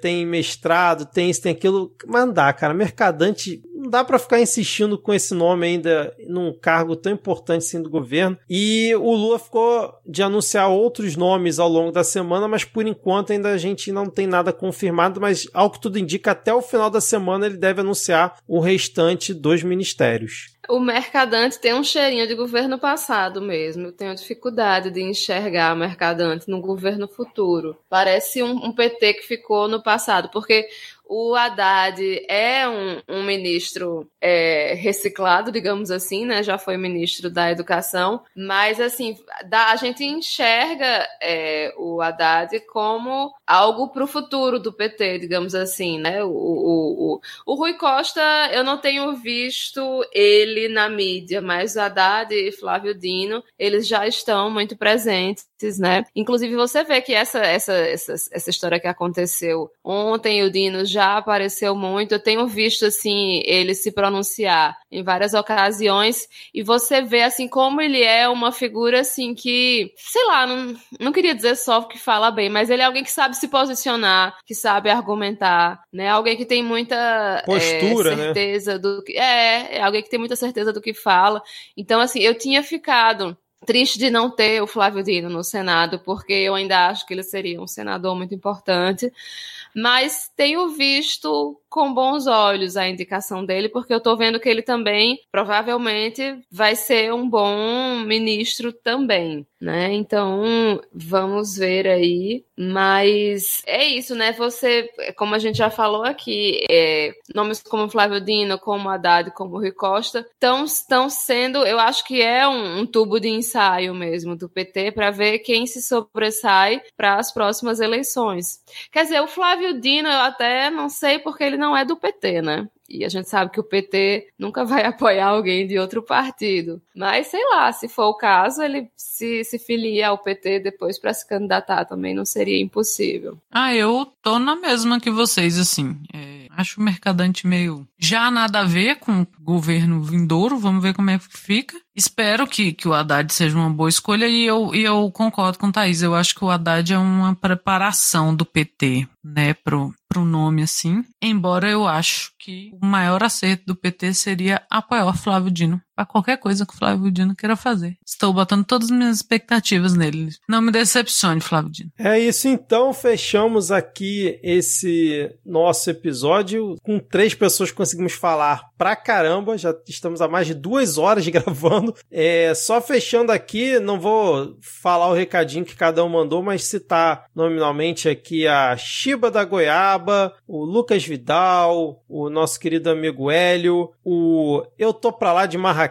tem mestrado, tem isso, tem aquilo. Mas dá, cara. Mercadante não dá para ficar insistindo com esse nome ainda num cargo tão importante assim do governo. E o Lula ficou de anunciar outros nomes ao longo da semana, mas por enquanto ainda a gente não tem nada confirmado, mas ao que tudo indica, até o final da semana ele deve anunciar o restante dos ministérios. O Mercadante tem um cheirinho de governo passado mesmo. Eu tenho dificuldade de enxergar o Mercadante no governo futuro. Parece um, um PT que ficou no passado, porque o Haddad é um, um ministro é, reciclado, digamos assim, né? Já foi ministro da Educação, mas assim, a gente enxerga é, o Haddad como algo para o futuro do PT, digamos assim, né? O, o, o, o Rui Costa, eu não tenho visto ele na mídia, mas o Haddad e Flávio Dino, eles já estão muito presentes, né? Inclusive, você vê que essa, essa, essa, essa história que aconteceu ontem, o Dino já apareceu muito. Eu tenho visto assim ele se pronunciar em várias ocasiões e você vê assim como ele é uma figura assim que, sei lá, não, não queria dizer só que fala bem, mas ele é alguém que sabe se posicionar, que sabe argumentar, né? Alguém que tem muita é, postura, é, certeza né? do que é, é alguém que tem muita certeza do que fala. Então assim, eu tinha ficado triste de não ter o Flávio Dino no Senado, porque eu ainda acho que ele seria um senador muito importante. Mas tenho visto com bons olhos a indicação dele, porque eu estou vendo que ele também provavelmente vai ser um bom ministro também, né? Então vamos ver aí. Mas é isso, né? Você, como a gente já falou aqui, é, nomes como Flávio Dino, como Haddad, como Rui Costa, estão sendo, eu acho que é um, um tubo de ensaio mesmo do PT para ver quem se sobressai para as próximas eleições. Quer dizer, o Flávio Dino, eu até não sei porque ele não é do PT, né? E a gente sabe que o PT nunca vai *laughs* apoiar alguém de outro partido. Mas sei lá, se for o caso, ele se, se filia ao PT depois para se candidatar também não seria impossível. Ah, eu tô na mesma que vocês, assim. É, acho o Mercadante meio já nada a ver com governo vindouro, vamos ver como é que fica. Espero que, que o Haddad seja uma boa escolha e eu, e eu concordo com o Thaís. Eu acho que o Haddad é uma preparação do PT, né, pro, pro nome assim. Embora eu acho que o maior acerto do PT seria apoiar Flávio Dino para qualquer coisa que o Flávio Dino queira fazer. Estou botando todas as minhas expectativas nele. Não me decepcione, Flávio Dino. É isso então, fechamos aqui esse nosso episódio. Com três pessoas conseguimos falar pra caramba, já estamos há mais de duas horas *laughs* gravando. É, só fechando aqui, não vou falar o recadinho que cada um mandou, mas citar nominalmente aqui a Shiba da Goiaba, o Lucas Vidal, o nosso querido amigo Hélio, o Eu Tô Pra Lá de Marrakech,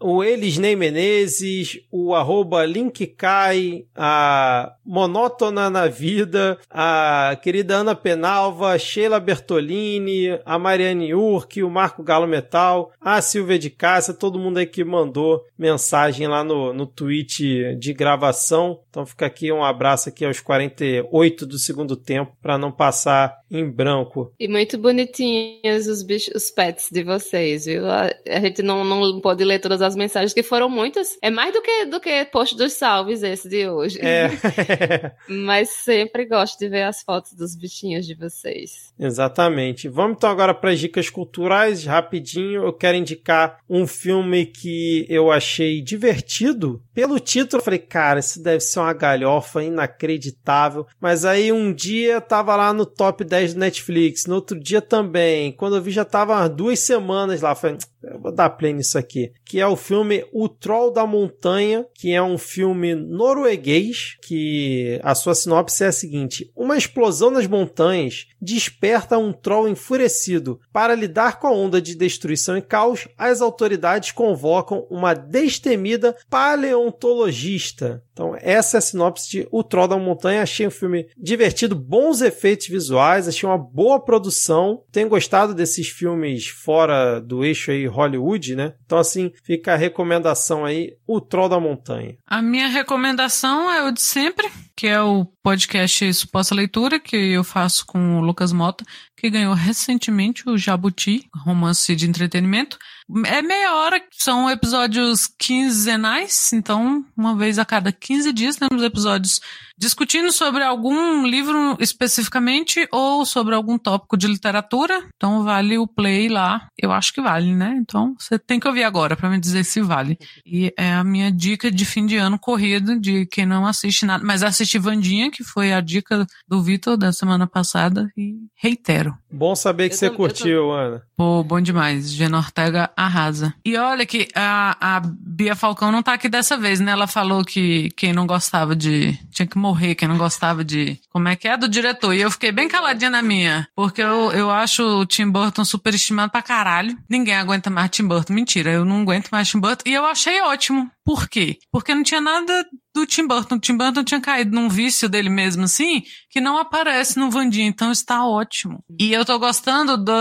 o Elisnei Menezes, o arroba Linkkai, a Monótona na Vida, a querida Ana Penalva, Sheila Bertolini, a Mariane Urk, o Marco Galo Metal, a Silvia de Cássia, todo mundo aí que mandou mensagem lá no, no tweet de gravação. Então fica aqui um abraço aqui aos 48 do segundo tempo para não passar em branco. E muito bonitinhos os bichos, os pets de vocês, viu? A, a gente não, não pode ler todas as mensagens, que foram muitas. É mais do que, do que post dos salves esse de hoje. É. *laughs* Mas sempre gosto de ver as fotos dos bichinhos de vocês. Exatamente. Vamos então agora para as dicas culturais, rapidinho. Eu quero indicar um filme que eu achei divertido. Pelo título, eu falei, cara, isso deve ser uma galhofa inacreditável. Mas aí um dia tava lá no top 10 do Netflix, no outro dia também. Quando eu vi já tava duas semanas lá. Falei, eu vou dar play nisso aqui. Que é o filme O Troll da Montanha, que é um filme norueguês, que a sua sinopse é a seguinte: uma explosão nas montanhas desperta um troll enfurecido. Para lidar com a onda de destruição e caos, as autoridades convocam uma destemida paleontologista. Então, essa é a sinopse de O Troll da Montanha. Achei um filme divertido, bons efeitos visuais, achei uma boa produção. Tenho gostado desses filmes fora do eixo aí Hollywood, né? Então, assim, fica a recomendação aí, O Troll da Montanha. A minha recomendação é o de sempre, que é o podcast Suposta Leitura, que eu faço com o Lucas Mota, que ganhou recentemente o Jabuti, romance de entretenimento. É meia hora, são episódios quinzenais, então uma vez a cada 15 dias temos episódios discutindo sobre algum livro especificamente ou sobre algum tópico de literatura. Então vale o play lá. Eu acho que vale, né? Então você tem que ouvir agora para me dizer se vale. E é a minha dica de fim de ano corrido de quem não assiste nada, mas assiste Vandinha, que foi a dica do Vitor da semana passada e reitero. Bom saber que eu você tô, curtiu, tô... Ana. Pô, bom demais. Gena Ortega arrasa. E olha que a, a Bia Falcão não tá aqui dessa vez, né? Ela falou que quem não gostava de. tinha que morrer, quem não gostava de. Como é que é? Do diretor. E eu fiquei bem caladinha na minha. Porque eu, eu acho o Tim Burton superestimado pra caralho. Ninguém aguenta mais Tim Burton. Mentira, eu não aguento mais Tim Burton. E eu achei ótimo. Por quê? Porque não tinha nada do Tim Burton. O Tim Burton tinha caído num vício dele mesmo, assim, que não aparece no Vandinha, então está ótimo. E eu tô gostando do,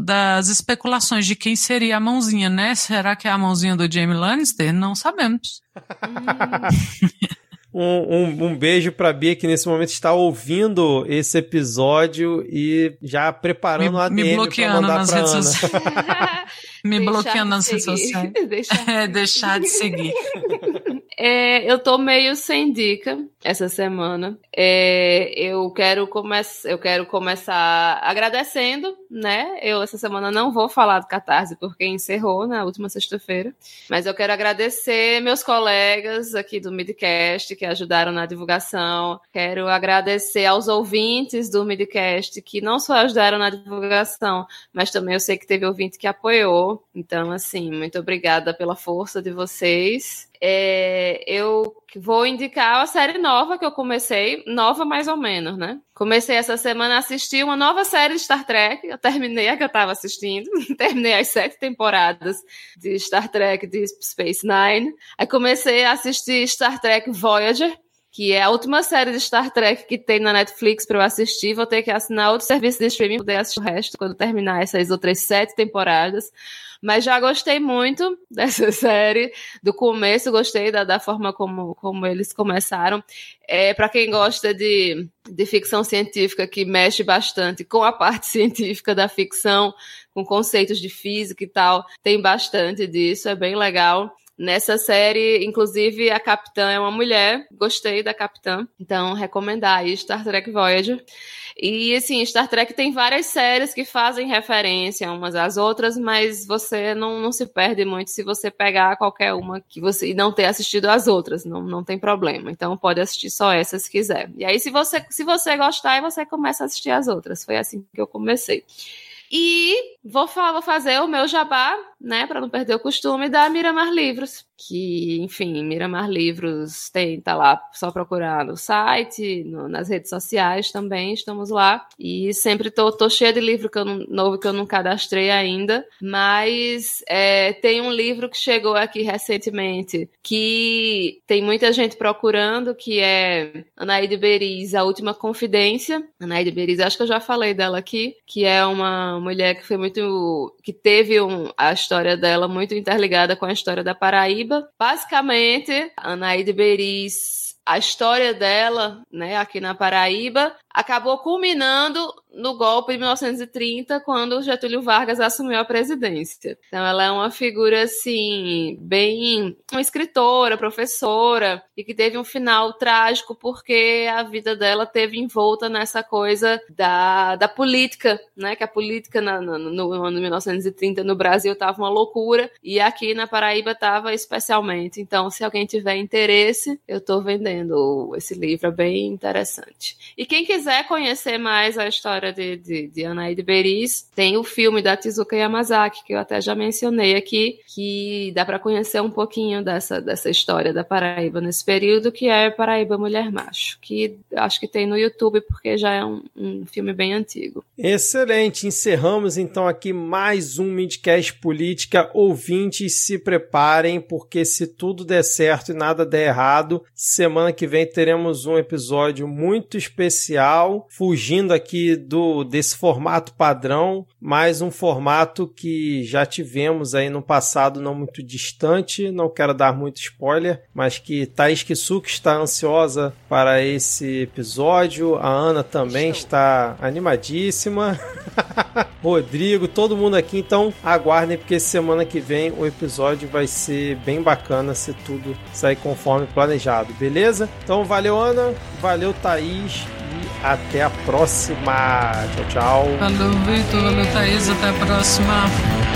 das especulações de quem seria a mãozinha, né? Será que é a mãozinha do Jamie Lannister? Não sabemos. *laughs* Um, um, um, beijo pra Bia que nesse momento está ouvindo esse episódio e já preparando me, a ADM *laughs* me bloqueando nas redes sociais. me bloqueando nas *laughs* redes sociais. Deixar, é, deixar de seguir. *laughs* É, eu tô meio sem dica essa semana. É, eu quero começar, eu quero começar agradecendo, né? Eu essa semana não vou falar do Catarse porque encerrou na última sexta-feira, mas eu quero agradecer meus colegas aqui do Midcast que ajudaram na divulgação. Quero agradecer aos ouvintes do Midcast que não só ajudaram na divulgação, mas também eu sei que teve ouvinte que apoiou. Então, assim, muito obrigada pela força de vocês. É, eu vou indicar a série nova que eu comecei, nova mais ou menos, né? Comecei essa semana a assistir uma nova série de Star Trek. Eu terminei a que eu estava assistindo, *laughs* terminei as sete temporadas de Star Trek de Space Nine. Aí comecei a assistir Star Trek Voyager, que é a última série de Star Trek que tem na Netflix para eu assistir. Vou ter que assinar outro serviço de streaming para poder assistir o resto quando terminar essas outras sete temporadas. Mas já gostei muito *laughs* dessa série. Do começo, gostei da, da forma como, como eles começaram. É, para quem gosta de, de ficção científica, que mexe bastante com a parte *laughs* científica da ficção, com conceitos de física e tal, tem bastante disso, é bem legal. Nessa série, inclusive, a capitã é uma mulher. Gostei da capitã. Então, recomendar aí Star Trek Voyager. E, assim, Star Trek tem várias séries que fazem referência umas às outras, mas você não, não se perde muito se você pegar qualquer uma que você e não ter assistido as outras. Não, não tem problema. Então, pode assistir só essa se quiser. E aí, se você, se você gostar, você começa a assistir as outras. Foi assim que eu comecei. E vou, vou fazer o meu jabá, né, para não perder o costume, da Miramar Livros. Que, enfim, Miramar Livros tem, tá lá só procurar no site, no, nas redes sociais também, estamos lá. E sempre tô, tô cheia de livro que eu não, novo que eu não cadastrei ainda. Mas é, tem um livro que chegou aqui recentemente que tem muita gente procurando, que é Anaíde Beriz, A Última Confidência. Anaíde Beriz, acho que eu já falei dela aqui, que é uma mulher que foi muito. que teve um, a história dela muito interligada com a história da Paraíba. Basicamente, Anaíde Beris a história dela, né, aqui na Paraíba, acabou culminando no golpe de 1930, quando Getúlio Vargas assumiu a presidência. Então, ela é uma figura, assim, bem. uma escritora, professora, e que teve um final trágico porque a vida dela teve envolta nessa coisa da, da política, né? Que a política na, no, no ano 1930 no Brasil estava uma loucura, e aqui na Paraíba estava especialmente. Então, se alguém tiver interesse, eu estou vendendo esse livro, é bem interessante. E quem quiser conhecer mais a história de, de, de Anaíde Beris. Tem o filme da Tizuka Yamazaki, que eu até já mencionei aqui, que dá para conhecer um pouquinho dessa, dessa história da Paraíba nesse período, que é Paraíba Mulher Macho, que acho que tem no YouTube, porque já é um, um filme bem antigo. Excelente! Encerramos então aqui mais um Midcast Política. Ouvintes, se preparem, porque se tudo der certo e nada der errado, semana que vem teremos um episódio muito especial, fugindo aqui do desse formato padrão, mais um formato que já tivemos aí no passado não muito distante, não quero dar muito spoiler, mas que Thaís Kisuke está ansiosa para esse episódio, a Ana também está animadíssima, *laughs* Rodrigo, todo mundo aqui, então aguardem porque semana que vem o episódio vai ser bem bacana se tudo sair conforme planejado, beleza? Então valeu Ana, valeu Thaís até a próxima. Tchau, tchau. Valeu, Vitor. Valeu, Thaís. Até a próxima.